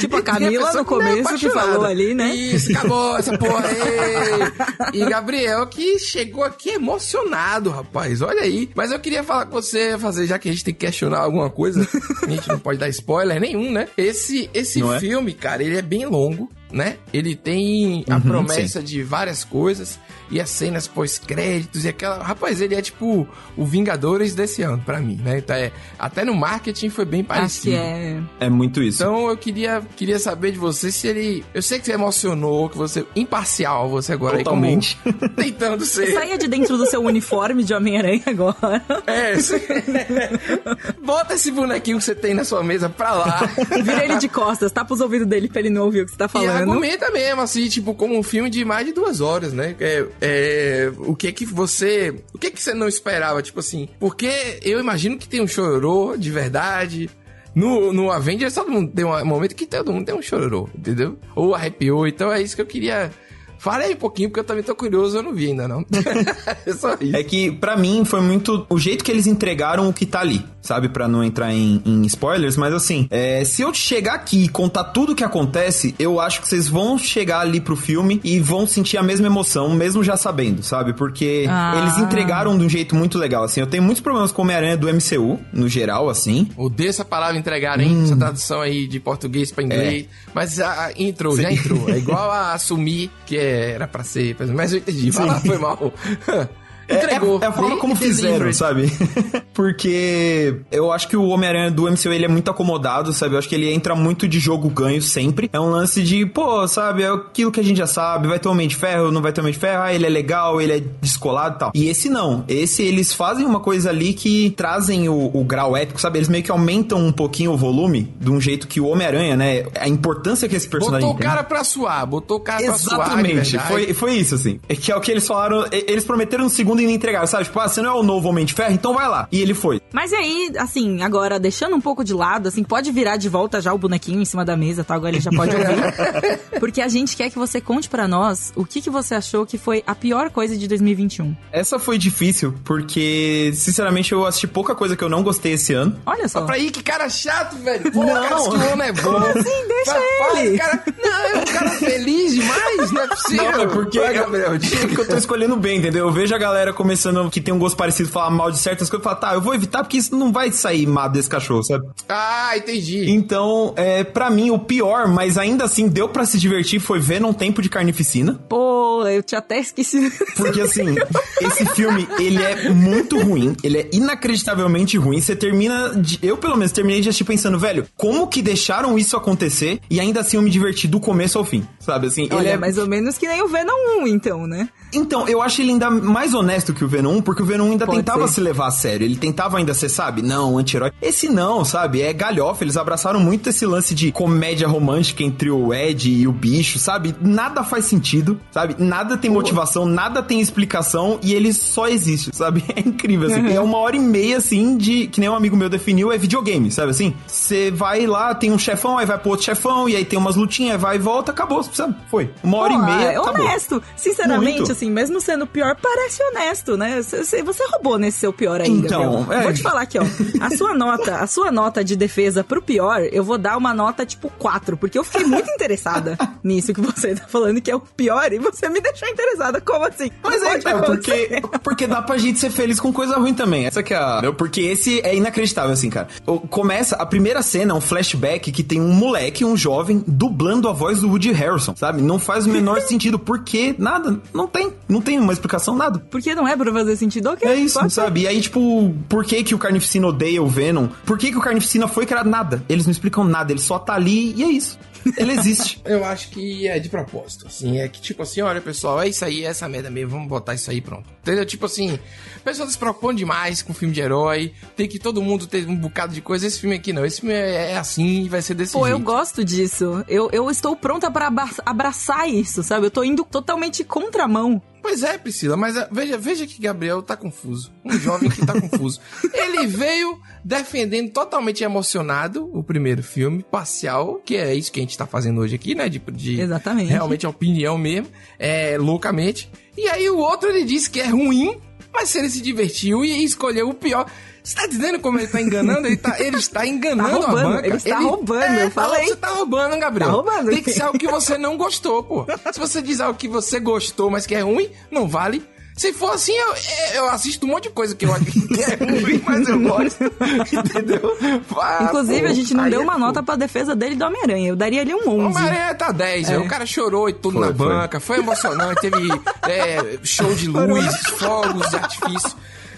Tipo a Camila pessoa no não é começo que falou ali, né? Isso, acabou essa porra aí. E Gabriel que chegou aqui emocionado, rapaz. Olha aí. Mas eu queria falar com você, fazer, já que a gente tem que questionar alguma coisa, a gente não pode dar spoiler nenhum, né? Esse, esse Não é? filme, cara, ele é bem longo. Né? Ele tem a Uhum, promessa de várias coisas e as cenas pós-créditos e aquela. Rapaz, ele é tipo o Vingadores desse ano, pra mim, né? Então, é, até no marketing foi bem Acho parecido. que é. É muito isso. Então eu queria, queria saber de você se ele. Eu sei que você emocionou, que você. Imparcial, você agora Totalmente. aí como tentando ser. Saia de dentro do seu uniforme de Homem-Aranha agora. É, você- Bota esse bonequinho que você tem na sua mesa pra lá. Vira ele de costas, tapa os ouvidos dele pra ele não ouvir o que você tá E falando. argumenta mesmo, assim, tipo, como um filme de mais de duas horas, né? É, é, o que que você. O que que você não esperava? Tipo assim, porque eu imagino que tem um chororô de verdade. No, no Avengers, todo mundo tem um momento que todo mundo tem um chororô, entendeu? Ou arrepiou. Então é isso que eu queria. Fala aí um pouquinho, porque eu também tô curioso, eu não vi ainda, não. é só isso. É que, pra mim, foi muito o jeito que eles entregaram o que tá ali, sabe? Pra não entrar em, em spoilers, mas assim, é, se eu chegar aqui e contar tudo o que acontece, eu acho que vocês vão chegar ali pro filme e vão sentir a mesma emoção, mesmo já sabendo, sabe? Porque Ah. eles entregaram de um jeito muito legal, assim. Eu tenho muitos problemas com Homem-Aranha do MCU, no geral, assim. Odeio essa palavra entregar, hein? Essa tradução aí de português pra inglês. Mas a, a- entrou, já entrou. É igual a assumir que era pra ser. Mas eu entendi. Lá, foi mal. Entregou. É, é a forma como fizeram, sabe? Porque eu acho que o Homem-Aranha do MCU ele é muito acomodado, sabe? Eu acho que ele entra muito de jogo ganho sempre. É um lance de, pô, sabe? É aquilo que a gente já sabe. Vai ter Homem de Ferro, não vai ter Homem de Ferro. Ah, ele é legal, ele é descolado e tal. E esse não. Esse eles fazem uma coisa ali que trazem o, o grau épico, sabe? Eles meio que aumentam um pouquinho o volume de um jeito que o Homem-Aranha, né? A importância que esse personagem Botou o tem. cara pra suar, botou o cara pra suar. Exatamente, verdade. foi, foi isso, assim. É que é o que eles falaram, eles prometeram um segundo e não entregaram, sabe? Tipo, ah, você não é o novo Homem de Ferro, então vai lá. E ele foi. Mas aí, assim, agora deixando um pouco de lado, assim, pode virar de volta já o bonequinho em cima da mesa, tá? Agora ele já pode ouvir. Porque a gente quer que você conte pra nós o que, que você achou que foi a pior coisa de 2021. Essa foi difícil, porque, sinceramente, eu assisti pouca coisa que eu não gostei esse ano. Olha só. Pra aí, que cara chato, velho. Pô, Não. cara, que o homem é bom. assim? Deixa Faz- ele. faz, cara, não, é um cara feliz demais, não é possível. Não, é porque, Vai, Gabriel, é diga. porque eu tô escolhendo bem, entendeu? Eu vejo a galera começando que tem um gosto parecido falar mal de certas coisas, eu falo, tá, eu vou evitar porque isso não vai sair mal desse cachorro, sabe? Ah, entendi. Então, é, para mim, o pior, mas ainda assim deu pra se divertir, foi ver num tempo de carnificina. Pô, eu tinha até esquecido. Porque assim, esse filme, ele é muito ruim, ele é inacreditavelmente ruim. Você termina, de- eu pelo menos terminei de assistir pensando, velho, como que deixaram isso acontecer e ainda assim eu me diverti do começo ao fim, sabe? Assim, ele Olha, é mais ou menos que nem o Venom 1, então, né? Então, eu acho ele ainda mais honesto que o Venom 1, porque o Venom 1 ainda Pode tentava ser. se levar a sério. Ele tentava ainda ser, sabe? Não, anti-herói. Esse não, sabe? É galhofa. Eles abraçaram muito esse lance de comédia romântica entre o Ed e o bicho, sabe? Nada faz sentido, sabe? Nada tem motivação, nada tem explicação e ele só existe, sabe? É incrível, assim. É uma hora e meia, assim, de... Que nem um amigo meu definiu, é videogame, sabe assim? Você vai lá, tem um chefão, aí vai pro outro chefão, e aí tem umas lutinhas, aí vai e volta, acabou, sabe? Foi. Uma hora Pô, e meia, é acabou. honesto. Sinceramente, Muito. assim, mesmo sendo pior, parece honesto, né? Você, você roubou nesse seu pior ainda. Então, é. Vou te falar aqui, ó. A sua nota, a sua nota de defesa pro pior, eu vou dar uma nota tipo 4, porque eu fiquei muito interessada nisso que você tá falando que é o pior e você me deixou interessada. Como assim? Mas é, é porque, porque dá pra gente ser feliz com coisa ruim também. Essa que é a. Porque esse é inacreditável, assim, cara. Começa, a primeira cena é um flashback que tem um moleque, um jovem, dublando a voz do Woody Harrison, sabe? Não faz o menor sentido. Por quê? Nada. Não tem. Não tem uma explicação, nada. Porque não é pra fazer sentido, ok? É isso, pode ser. sabe? E aí, tipo, por que que o Carnificina odeia o Venom? Por que que o Carnificina foi criado? Nada. Eles não explicam nada. Ele só tá ali e é isso. Ele existe. Eu acho que é de propósito, assim, é que tipo assim, olha pessoal, é isso aí, é essa merda mesmo, vamos botar isso aí pronto. Entendeu? Tipo assim, o pessoal se propõe demais com filme de herói, tem que todo mundo ter um bocado de coisa, esse filme aqui não, esse filme é, é assim e vai ser desse Pô, jeito. eu gosto disso. Eu, eu estou pronta pra aba- abraçar isso, sabe? Eu tô indo totalmente contramão Pois é, Priscila, mas ah, veja, veja que Gabriel tá confuso. Um jovem que tá confuso. Ele veio defendendo totalmente emocionado o primeiro filme, parcial, que é isso que a gente tá fazendo hoje aqui, né? De, de Exatamente. realmente a opinião mesmo, é, loucamente. E aí o outro ele disse que é ruim, mas se ele se divertiu e escolheu o pior. Você tá dizendo como ele tá enganando? Ele, tá, ele está enganando Tá roubando, a banca. ele está roubando, é, eu falei. Você tá roubando, Gabriel. Tá roubando. Tem que ser algo que você não gostou, pô. Se você diz algo que você gostou, mas que é ruim, não vale. Se for assim, eu, eu assisto um monte de coisa que eu acho que é ruim, mas eu gosto. Entendeu? Ah, Inclusive, pô, a gente não deu é uma fogo. nota pra defesa dele do Homem-Aranha. Eu daria ali um 11. Homem-Aranha tá 10, É. o cara chorou e tudo Foi, na foi. banca, foi emocionante, teve é, show de luz, fogos de artifício.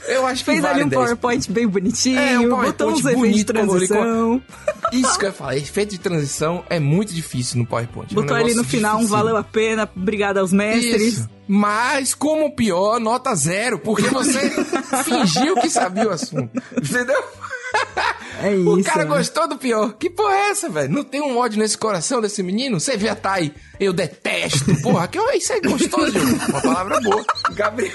Eu acho que Fez vale ali um 10. PowerPoint bem bonitinho, É, um botou uns efeitos de transição. Isso que eu ia falar, efeito de transição é muito difícil no PowerPoint. é um Botou ali no final um difícil. valeu a pena, obrigado aos mestres. Isso. Mas, como pior, nota zero, porque você fingiu que sabia o assunto. Entendeu? É O isso. cara né? gostou do pior. Que porra é essa, velho? Não tem um ódio nesse coração desse menino? Você vê a Thay, eu detesto. Porra, que isso é gostoso. Uma palavra boa. Gabriel.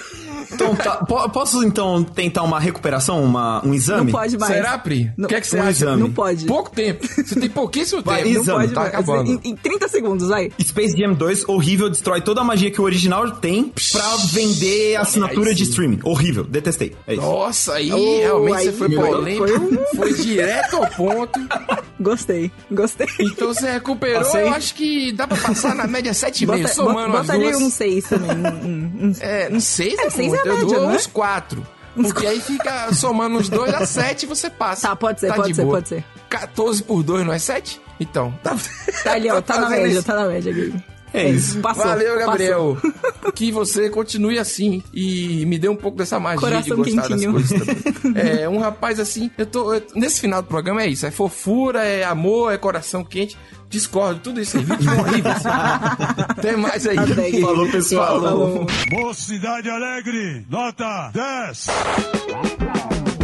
Então, tá, po- posso então tentar uma recuperação, uma, um exame? Não pode mais. Será, Pri? O Não- que é que você um acha? exame. Não pode. Pouco tempo. Você tem pouquíssimo Vai, tempo. Não exame, pode tá mais. acabando. Em, em 30 segundos, vai. Space Jam 2, horrível, destrói toda a magia que o original tem pra vender assinatura de streaming. Horrível, detestei. É isso. Nossa, aí Oh, realmente aí você foi polêmico. Foi, foi direto ao ponto. Gostei, gostei. Então você recuperou, Passei. eu acho que dá pra passar na média 7,5, Bota, somando bota as ali um 6 também. Um, um, um- É, não sei, É, seis é a eu média, dou não é? uns 4. Porque aí fica somando os dois a 7 e você passa. Tá, pode ser, Tá pode de ser, boa. pode ser. 14 por 2 não é 7? Então, tá. Tá ali, ó, tá na fazendo média, isso. tá na média, Gabe. É isso. Passou. Valeu, passou. Gabriel. que você continue assim e me dê um pouco dessa magia Coração de gostar quentinho. das coisas também. É, um rapaz assim, eu tô. eu- nesse final do programa é isso: é fofura, é amor, é coração quente. Discordo, tudo isso aí. Vídeo horrível. Assim. Tem mais aí. Até. Falou, pessoal. Falou. Mocidade Alegre, nota 10.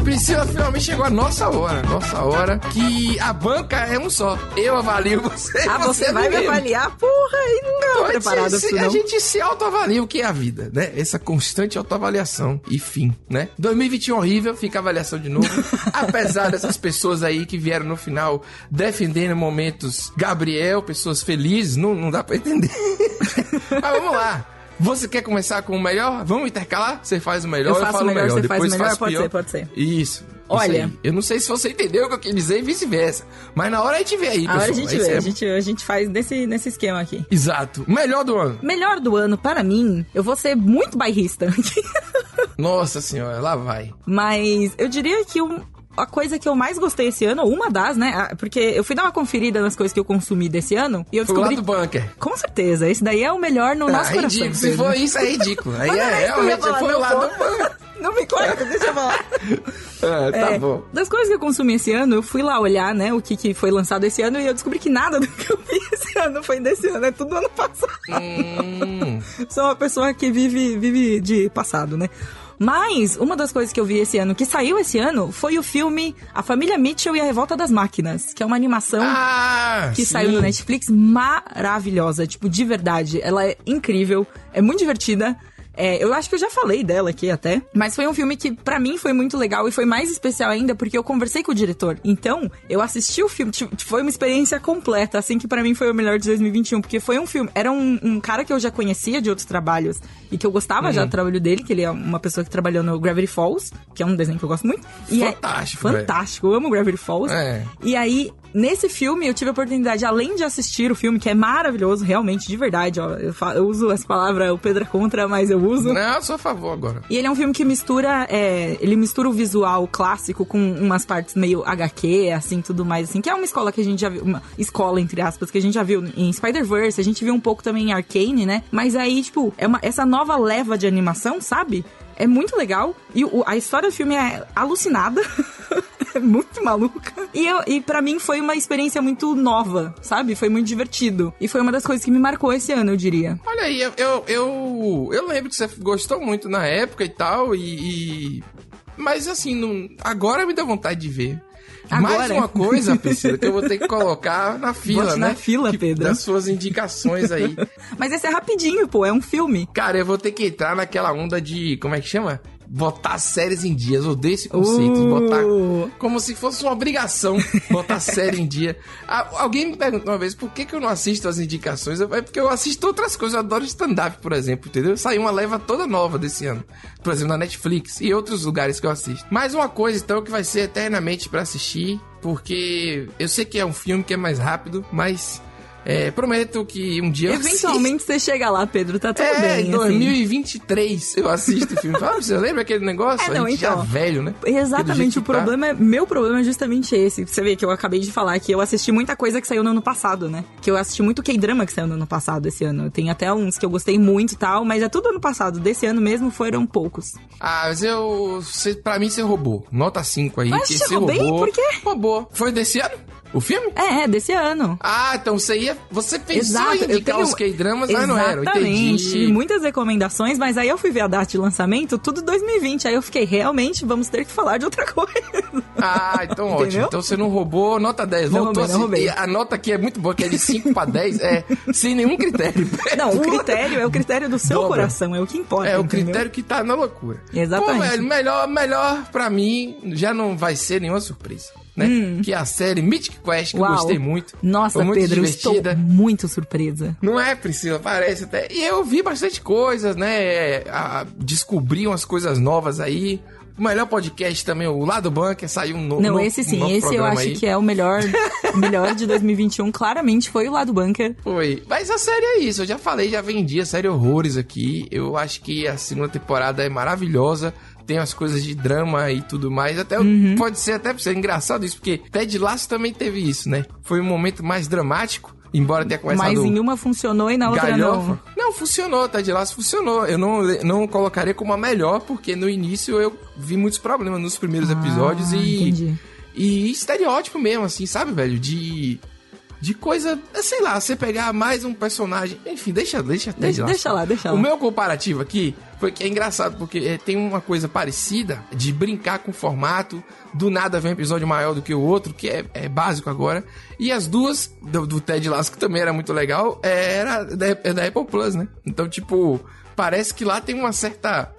Priscila finalmente chegou a nossa hora. Nossa hora. Que a banca é um só. Eu avalio você. Ah, você vai me avaliar? Porra, aí não gente, isso, se- a gente se autoavalia o que é a vida, né? Essa constante autoavaliação e fim, né? 2021 horrível, fica a avaliação de novo. Apesar dessas pessoas aí que vieram no final defendendo momentos Gabriel, pessoas felizes, não, não dá pra entender. Mas vamos lá. Você quer começar com o melhor? Vamos intercalar? Você faz o melhor, Eu eu, faço falo o melhor, você faz o depois melhor? Pode pior. ser, pode ser. Isso. isso Olha. aí. Eu não sei se você entendeu o que eu quis dizer e vice-versa. Mas na hora a gente vê aí, A pessoal. hora a gente Esse vê, é- a gente, a gente faz nesse, nesse esquema aqui. Exato. Melhor do ano. Melhor do ano, para mim, eu vou ser muito bairrista. Nossa senhora, lá vai. Mas eu diria que um- a coisa que eu mais gostei esse ano, uma das, né? ah, Porque eu fui dar uma conferida nas coisas que eu consumi desse ano e eu descobri. do bunker. Com certeza, esse daí é o melhor no nosso Ah, coração. ridículo. Se for isso, é ridículo. Aí é, é realmente falar, foi não, lá do pô. bunker. Não me corta, deixa eu falar. Ah, tá É, bom. Das coisas que eu consumi esse ano, eu fui lá olhar, né, o que, que foi lançado esse ano e eu descobri que nada do que eu vi esse ano foi desse ano, é tudo do ano passado. Hum, Sou uma pessoa que vive, vive de passado, né? Mas uma das coisas que eu vi esse ano, que saiu esse ano, foi o filme A Família Mitchell e a Revolta das Máquinas, que é uma animação ah, que sim. saiu no Netflix maravilhosa, tipo, de verdade. Ela é incrível, é muito divertida. É, eu acho que eu já falei dela aqui até, mas foi um filme que pra mim foi muito legal e foi mais especial ainda porque eu conversei com o diretor. Então, eu assisti o filme, tipo, foi uma experiência completa, assim que pra mim foi o melhor de 2021, porque foi um filme, era um, um cara que eu já conhecia de outros trabalhos e que eu gostava Uhum. já do trabalho dele, que ele é uma pessoa que trabalhou no Gravity Falls, que é um desenho que eu gosto muito. É Fantástico, velho. fantástico, eu amo Gravity Falls. É. E aí, nesse filme, eu tive a oportunidade, além de assistir o filme, que é maravilhoso, realmente, de verdade, ó. Eu, fa- eu uso essa palavra, o Pedro é contra, mas eu uso. Não, eu sou a favor agora. E ele é um filme que mistura, é, ele mistura o visual clássico com umas partes meio HQ, assim, tudo mais, assim, que é uma escola que a gente já viu, uma escola, entre aspas, que a gente já viu em Spider-Verse, a gente viu um pouco também em Arcane, né? Mas aí, tipo, é uma, essa nova leva de animação, sabe? É muito legal. E o- a história do filme é alucinada. é muito maluca. E, eu, e para mim foi uma experiência muito nova, sabe? Foi muito divertido. E foi uma das coisas que me marcou esse ano, eu diria. Olha aí, eu, eu, eu, eu lembro que você gostou muito na época e tal, e. e- Mas assim, não, agora me dá vontade de ver. Mais Agora. uma coisa, Priscila, que eu vou ter que colocar na fila, Bote né? na fila, Que- Pedro. Das suas indicações aí. Mas esse é rapidinho, pô, é um filme. Cara, eu vou ter que entrar naquela onda de. Como é que chama? Botar séries em dias. Eu odeio esse conceito. de Uh. Botar. Como se fosse uma obrigação botar série em dia. Alguém me perguntou uma vez por que, que eu não assisto as indicações. Eu- É porque eu assisto outras coisas. Eu adoro stand-up, por exemplo, entendeu? Saiu uma leva toda nova desse ano. Por exemplo, na Netflix e outros lugares que eu assisto. Mais uma coisa, então, que vai ser eternamente pra assistir. Porque eu sei que é um filme que é mais rápido, mas. É, prometo que um dia eu assisto. Eventualmente você chega lá, Pedro, tá tudo É, bem. em 2023 eu assisto o filme. Fala, você lembra aquele negócio? É, não, a gente então. já velho, né? Assim. Exatamente, o tá. problema é. Meu problema é justamente esse. Você vê que eu acabei de falar que eu assisti muita coisa que saiu no ano passado, né? Que eu assisti muito K-drama que saiu no ano passado, esse ano. Tem até uns que eu gostei muito e tal, mas é tudo ano passado. Desse ano mesmo foram poucos. Ah, mas eu. Você, pra mim você roubou. Nota 5 aí. Mas que você roubei? roubou. Por quê? Roubou. Foi desse ano? O filme? É, é, desse ano. Ah, então você ia. Você pensou Exato, em eu indicar tenho- os K-dramas, mas não eram. Exatamente. Muitas recomendações, mas aí eu fui ver a data de lançamento, tudo 2020. Aí eu fiquei, realmente, vamos ter que falar de outra coisa. Ah, então ótimo. Então você não roubou nota 10. Não Voltou roubei, não assim, roubei. A nota aqui é muito boa, que é de 5 pra 10, é sem nenhum critério. Não, o critério é o critério do seu Dobra. coração, é o que importa. É o entendeu? critério que tá na loucura. Exatamente. Pô, velho, melhor, melhor pra mim já não vai ser nenhuma surpresa, né? Que é a série Mythic Quest, que eu Hum. Uau. gostei muito. Nossa, muito Pedro, eu divertida. estou muito surpresa. Não é, Priscila? Parece até. E eu vi bastante coisas, né? A- descobri umas coisas novas aí. O melhor podcast também, o Lado Bunker, saiu um novo. Não, esse um sim, novo esse eu acho aí. que é o melhor, o melhor de 2021. Claramente foi o lado bunker. Foi. Mas a série é isso, eu já falei, já vendi a série Horrores aqui. Eu acho que a segunda temporada é maravilhosa. Tem as coisas de drama e tudo mais. Até Uhum. pode ser até ser engraçado isso, porque Ted Lasso também teve isso, né? Foi um momento mais dramático, embora tenha começado Mas em uma funcionou e na outra galhofa. não. Não, funcionou, Ted Lasso funcionou. Eu não, não colocaria como a melhor, porque no início eu vi muitos problemas nos primeiros episódios e. Ah, entendi. E estereótipo mesmo, assim, sabe, velho? De. De coisa, é, sei lá, você pegar mais um personagem. Enfim, deixa, deixa, Ted Deixa- deixa lá, deixa O lá. meu comparativo aqui foi que é engraçado, porque é, tem uma coisa parecida de brincar com o formato, do nada vem um episódio maior do que o outro, que é, é básico agora. E as duas, do, do Ted Lasso, que também era muito legal, é, era da, é da Apple Plus, né? Então, tipo, parece que lá tem uma certa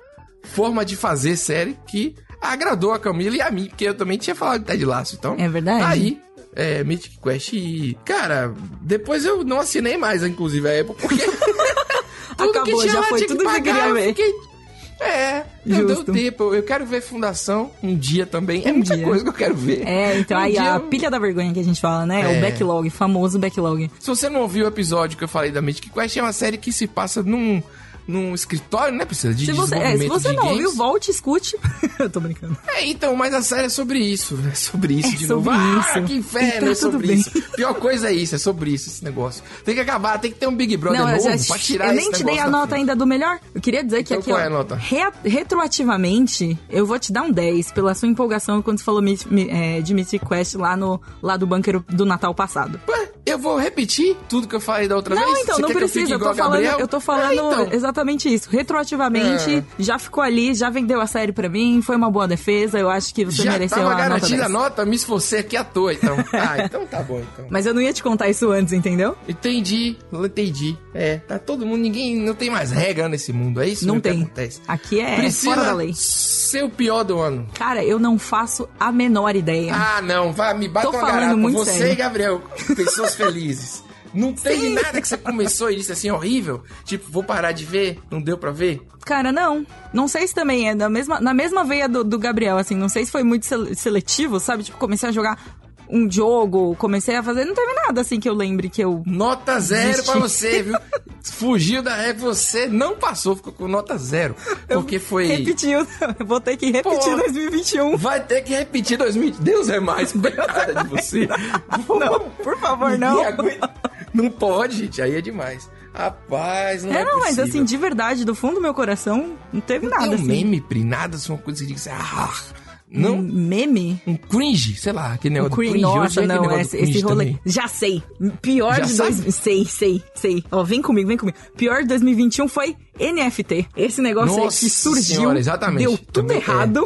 forma de fazer série que agradou a Camila e a mim, porque eu também tinha falado de Ted Lasso, então... É verdade. tá Aí, é, Mythic Quest e... Cara, depois eu não assinei mais, inclusive, a Apple, porque... tudo Acabou, já lá foi tinha tudo que queria eu ver. fiquei- É, não deu tempo. Eu quero ver Fundação um dia também. É Um muita dia. coisa que eu quero ver. É, então Um aí a eu- pilha da vergonha que a gente fala, né? É. O backlog, famoso backlog. Se você não ouviu o episódio que eu falei da Mythic Quest, é uma série que se passa num, num escritório, né, Precisa de Se você, é, se você de não games. ouviu, volte escute. Eu tô brincando. É, então, mas a série é sobre isso, é sobre isso É de sobre novo. isso. Ah, que inferno, E tá é tudo sobre bem. isso. Pior coisa é isso, é sobre isso esse negócio. Tem que acabar, tem que ter um Big Brother Não, eu, novo já, pra tirar eu nem te dei a nota frente. ainda do melhor. Eu queria dizer que Então aqui, qual ó, é a nota? re- retroativamente, eu vou te dar um 10 pela sua empolgação quando você falou é, de Mythic Quest lá no lá do bunker do Natal passado. Ué, eu vou repetir tudo que eu falei da outra Não, vez? então, Você não quer que precisa. Eu, tô falando, eu tô falando Ah, então. exatamente isso. Retroativamente, já ficou ali, já vendeu a série pra mim, foi uma boa defesa. Eu acho que você Já mereceu tava a nota garantida 10. a nota, me esforcei aqui à toa, então. Ah, então tá bom, então. Mas eu não ia te contar isso antes, entendeu? Entendi, entendi. É, tá todo mundo, ninguém, não tem mais regra nesse mundo, é isso não tem. acontece. Aqui é Priscila, fora da lei. seu pior do ano. Cara, eu não faço a menor ideia. Ah, não, vai, me bate Tô uma falando garapa. muito Você sério. e Gabriel, pessoas felizes. Não teve nada que você começou e disse assim, horrível. Tipo, vou parar de ver, não deu pra ver. Cara, não. Não sei se também é da mesma, na mesma veia do, do Gabriel, assim. Não sei se foi muito sele- seletivo, sabe? Tipo, comecei a jogar um jogo, comecei a fazer. Não teve nada assim que eu lembre que eu. Nota zero pra você, viu? Fugiu da régua, você não passou, ficou com nota zero. Porque foi... Repetiu. Vou ter que repetir Pô. 2021. Vai ter que repetir 2000. Deus é mais, coitada de você. Não, por favor, não. Não pode, gente, aí é demais. Rapaz, não é, É, não, mas assim, de verdade, do fundo do meu coração, não teve nada, Tem um assim. meme, Pri, nada, assim, uma coisa que diga assim, ah, Não? Um meme? Um cringe, sei lá, aquele negócio Cringe, do cringe. Hoje nossa, é não, esse, cringe esse rolê. também. Já sei. Pior Já de sabe? dois. Sei, sei, sei. Ó, vem comigo, vem comigo. Pior de 2021 foi NFT. Esse negócio aí Nossa que surgiu. senhora, exatamente. Deu tudo Também é. errado.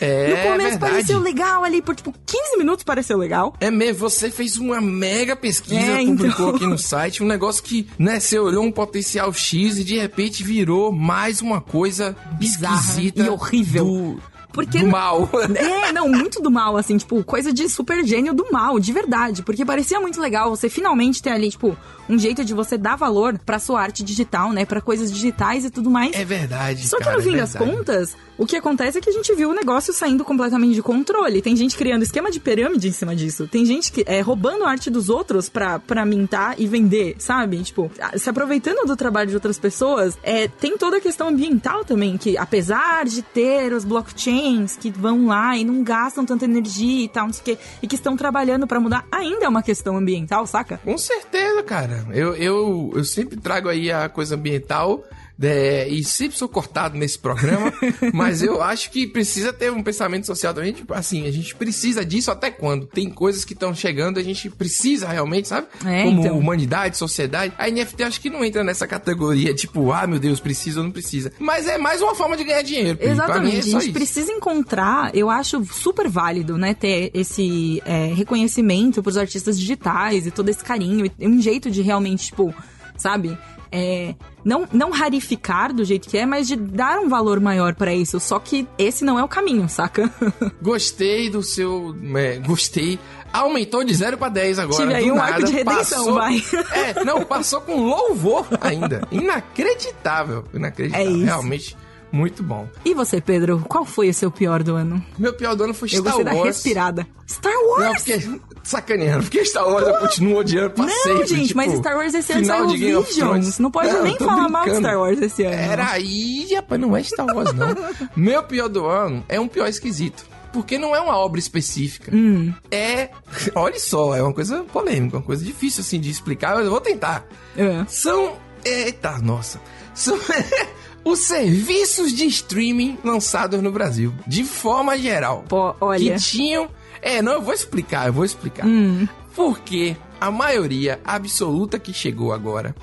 É, no começo verdade. pareceu legal ali, por tipo 15 minutos pareceu legal. É mesmo, você fez uma mega pesquisa, É, publicou então. aqui no site, um negócio que, né, você olhou um potencial X e de repente virou mais uma coisa Bizarra esquisita e horrível. do, Porque do mal. É, não, muito do mal, assim, tipo, coisa de super gênio do mal, de verdade. Porque parecia muito legal você finalmente ter ali, tipo, um jeito de você dar valor pra sua arte digital, né? Pra coisas digitais e tudo mais. É verdade, Só que cara, no fim é das contas, o que acontece é que a gente viu o negócio saindo completamente de controle. Tem gente criando esquema de pirâmide em cima disso. Tem gente que é roubando a arte dos outros pra, pra mintar e vender, sabe? Tipo, se aproveitando do trabalho de outras pessoas, é, tem toda a questão ambiental também, que apesar de ter os que vão lá e não gastam tanta energia e tal, não sei o quê, e que estão trabalhando pra mudar, ainda é uma questão ambiental, saca? Com certeza, cara. Eu, eu, eu sempre trago aí a coisa ambiental. É, e sempre sou cortado nesse programa, mas eu acho que precisa ter um pensamento social também. Tipo, assim, a gente precisa disso até quando? Tem coisas que estão chegando, a gente precisa realmente, sabe? É, Como então. humanidade, sociedade. A NFT acho que não entra nessa categoria, tipo, ah, meu Deus, precisa ou não precisa. Mas é mais uma forma de ganhar dinheiro. É Exatamente, só a gente precisa encontrar, eu acho super válido, né, ter esse é, reconhecimento pros artistas digitais e todo esse carinho, e um jeito de realmente, tipo, sabe, é, não, não rarificar do jeito que é, mas de dar um valor maior pra isso, só que esse não é o caminho, saca? Gostei do seu. é, gostei. Aumentou de 0 pra 10 agora. Tive aí um nada. arco de redenção, passou, vai. É, não, passou com louvor ainda. Inacreditável. Inacreditável. É isso. Realmente muito bom. E você, Pedro, qual foi o seu pior do ano? Meu pior do ano foi Eu Star gostei da Wars. respirada. Star Não, Wars! porque. Sacaneando, porque Star Wars eu continuo odiando pra Não, sempre. gente, tipo, mas Star Wars esse ano saiu de Game Visions. Thrones. Não pode Não, nem falar mal de brincando. Star Wars esse ano. Era aí, rapaz, não é Star Wars, não. Meu pior do ano é um pior esquisito. Porque não é uma obra específica. Hum. É. Olha só, é uma coisa polêmica, uma coisa difícil assim de explicar, mas eu vou tentar. É. São. Eita, nossa. São. Os serviços de streaming lançados no Brasil, de forma geral. Pô, olha. Que tinham. É, não, eu vou explicar, eu vou explicar. Hum. Porque a maioria absoluta que chegou agora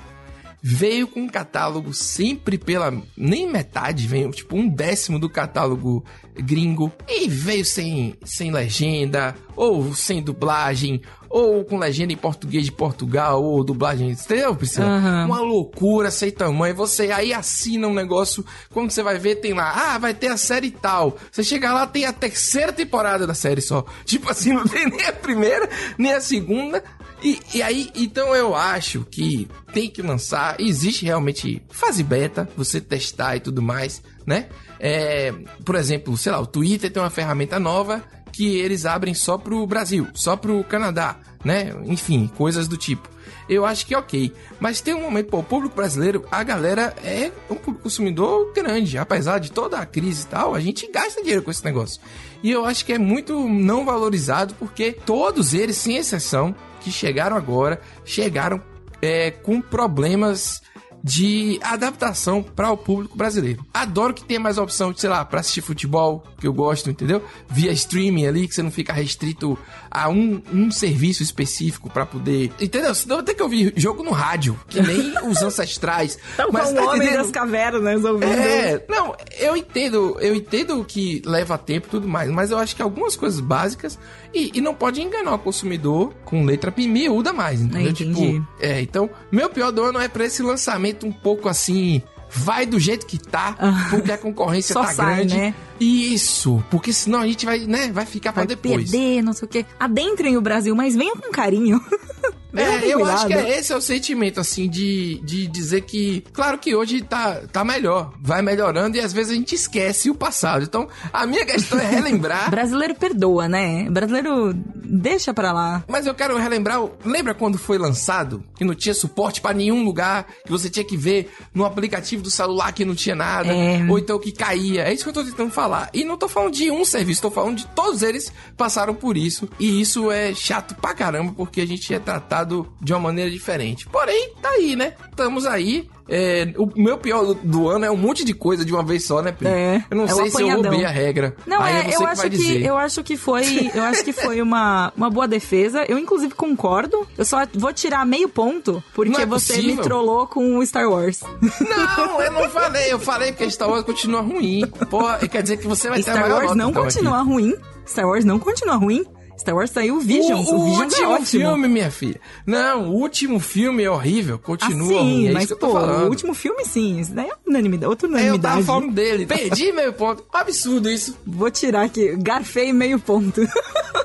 veio com um catálogo sempre pela. Nem metade, veio tipo um décimo do catálogo gringo. E veio sem, sem legenda, ou sem dublagem, ou com legenda em português de Portugal, ou dublagem. Entendeu, Priscila? Aham. Uma loucura sem tamanho. Você aí assina um negócio, quando você vai ver, tem lá, ah, vai ter a série tal. Você chega lá, tem a terceira temporada da série só. Tipo assim, não tem nem a primeira, nem a segunda. E, e aí, então eu acho que tem que lançar. Existe realmente fase beta, você testar e tudo mais, né? É, por exemplo, sei lá, o Twitter tem uma ferramenta nova que eles abrem só pro Brasil, só pro Canadá, né? Enfim, coisas do tipo. Eu acho que é ok. Mas tem um momento, pô, o público brasileiro, a galera é um consumidor grande. Apesar de toda a crise e tal, a gente gasta dinheiro com esse negócio. E eu acho que é muito não valorizado porque todos eles, sem exceção, que chegaram agora, chegaram é, com problemas de adaptação para o público brasileiro. Adoro que tenha mais opção, sei lá, para assistir futebol, que eu gosto, entendeu? Via streaming ali, que você não fica restrito a um, um serviço específico para poder. Entendeu? Senão eu vou ter que ouvir jogo no rádio, que nem os ancestrais. Então, Mas com tá o homem entendendo? das cavernas ouvindo. É, não, eu entendo, eu entendo que leva tempo e tudo mais, mas eu acho que algumas coisas básicas e, e não pode enganar o consumidor com letra miúda mais, entendeu? Entendi. Tipo, é, então, meu pior do ano é pra esse lançamento um pouco assim, vai do jeito que tá, Ah. porque a concorrência Só tá sai, grande. né? Isso, porque senão a gente vai, né, vai ficar pra Vai depois. perder, não sei o quê. Adentrem o Brasil, mas venham com carinho. É, eu acho que é, esse é o sentimento, assim, de, de dizer que, claro que hoje tá, tá melhor, vai melhorando e às vezes a gente esquece o passado. Então, a minha questão é relembrar. Brasileiro perdoa, né? Brasileiro deixa pra lá. Mas eu quero relembrar, lembra quando foi lançado? Que não tinha suporte pra nenhum lugar, que você tinha que ver no aplicativo do celular que não tinha nada, É. ou então que caía. É isso que eu tô tentando falar. E não tô falando de um serviço, tô falando de todos eles passaram por isso. E isso é chato pra caramba, porque a gente é tratado tratado de uma maneira diferente. Porém, tá aí, né? Estamos aí. É, o meu pior do, ano é um monte de coisa de uma vez só, né, Pri? É, Eu não é sei se eu roubei a regra. Não, aí é, é eu que acho que, dizer. eu acho que foi, eu acho que foi uma, uma boa defesa. Eu inclusive concordo. Eu só vou tirar meio ponto porque é você possível. me trollou com o Star Wars. Não, eu não falei. Eu falei porque Star Wars continua ruim. Porra, quer dizer que você vai ter a Star Wars não continua aqui. ruim. Star Wars não continua ruim. Star Wars saiu Visions. O, O, o Visions é último ótimo. filme, minha filha. Não, o último filme é horrível. Ah, Continua sim, ruim. É mas isso que eu pô, tô falando. o último filme sim. Isso daí é unanimidade, outra É, eu unanimidade. tava falando dele. Perdi meio ponto. Absurdo isso. Vou tirar aqui. Garfei meio ponto.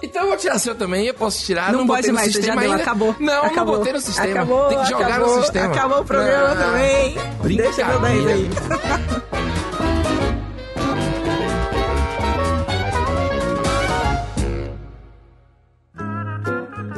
Então eu vou tirar seu também. Eu posso tirar. Não Não, pode mais, já deu, acabou. Não, acabou. não botei no sistema. Acabou, Tem que jogar acabou, no sistema. Acabou o programa Não. também. Deixa eu dar isso aí.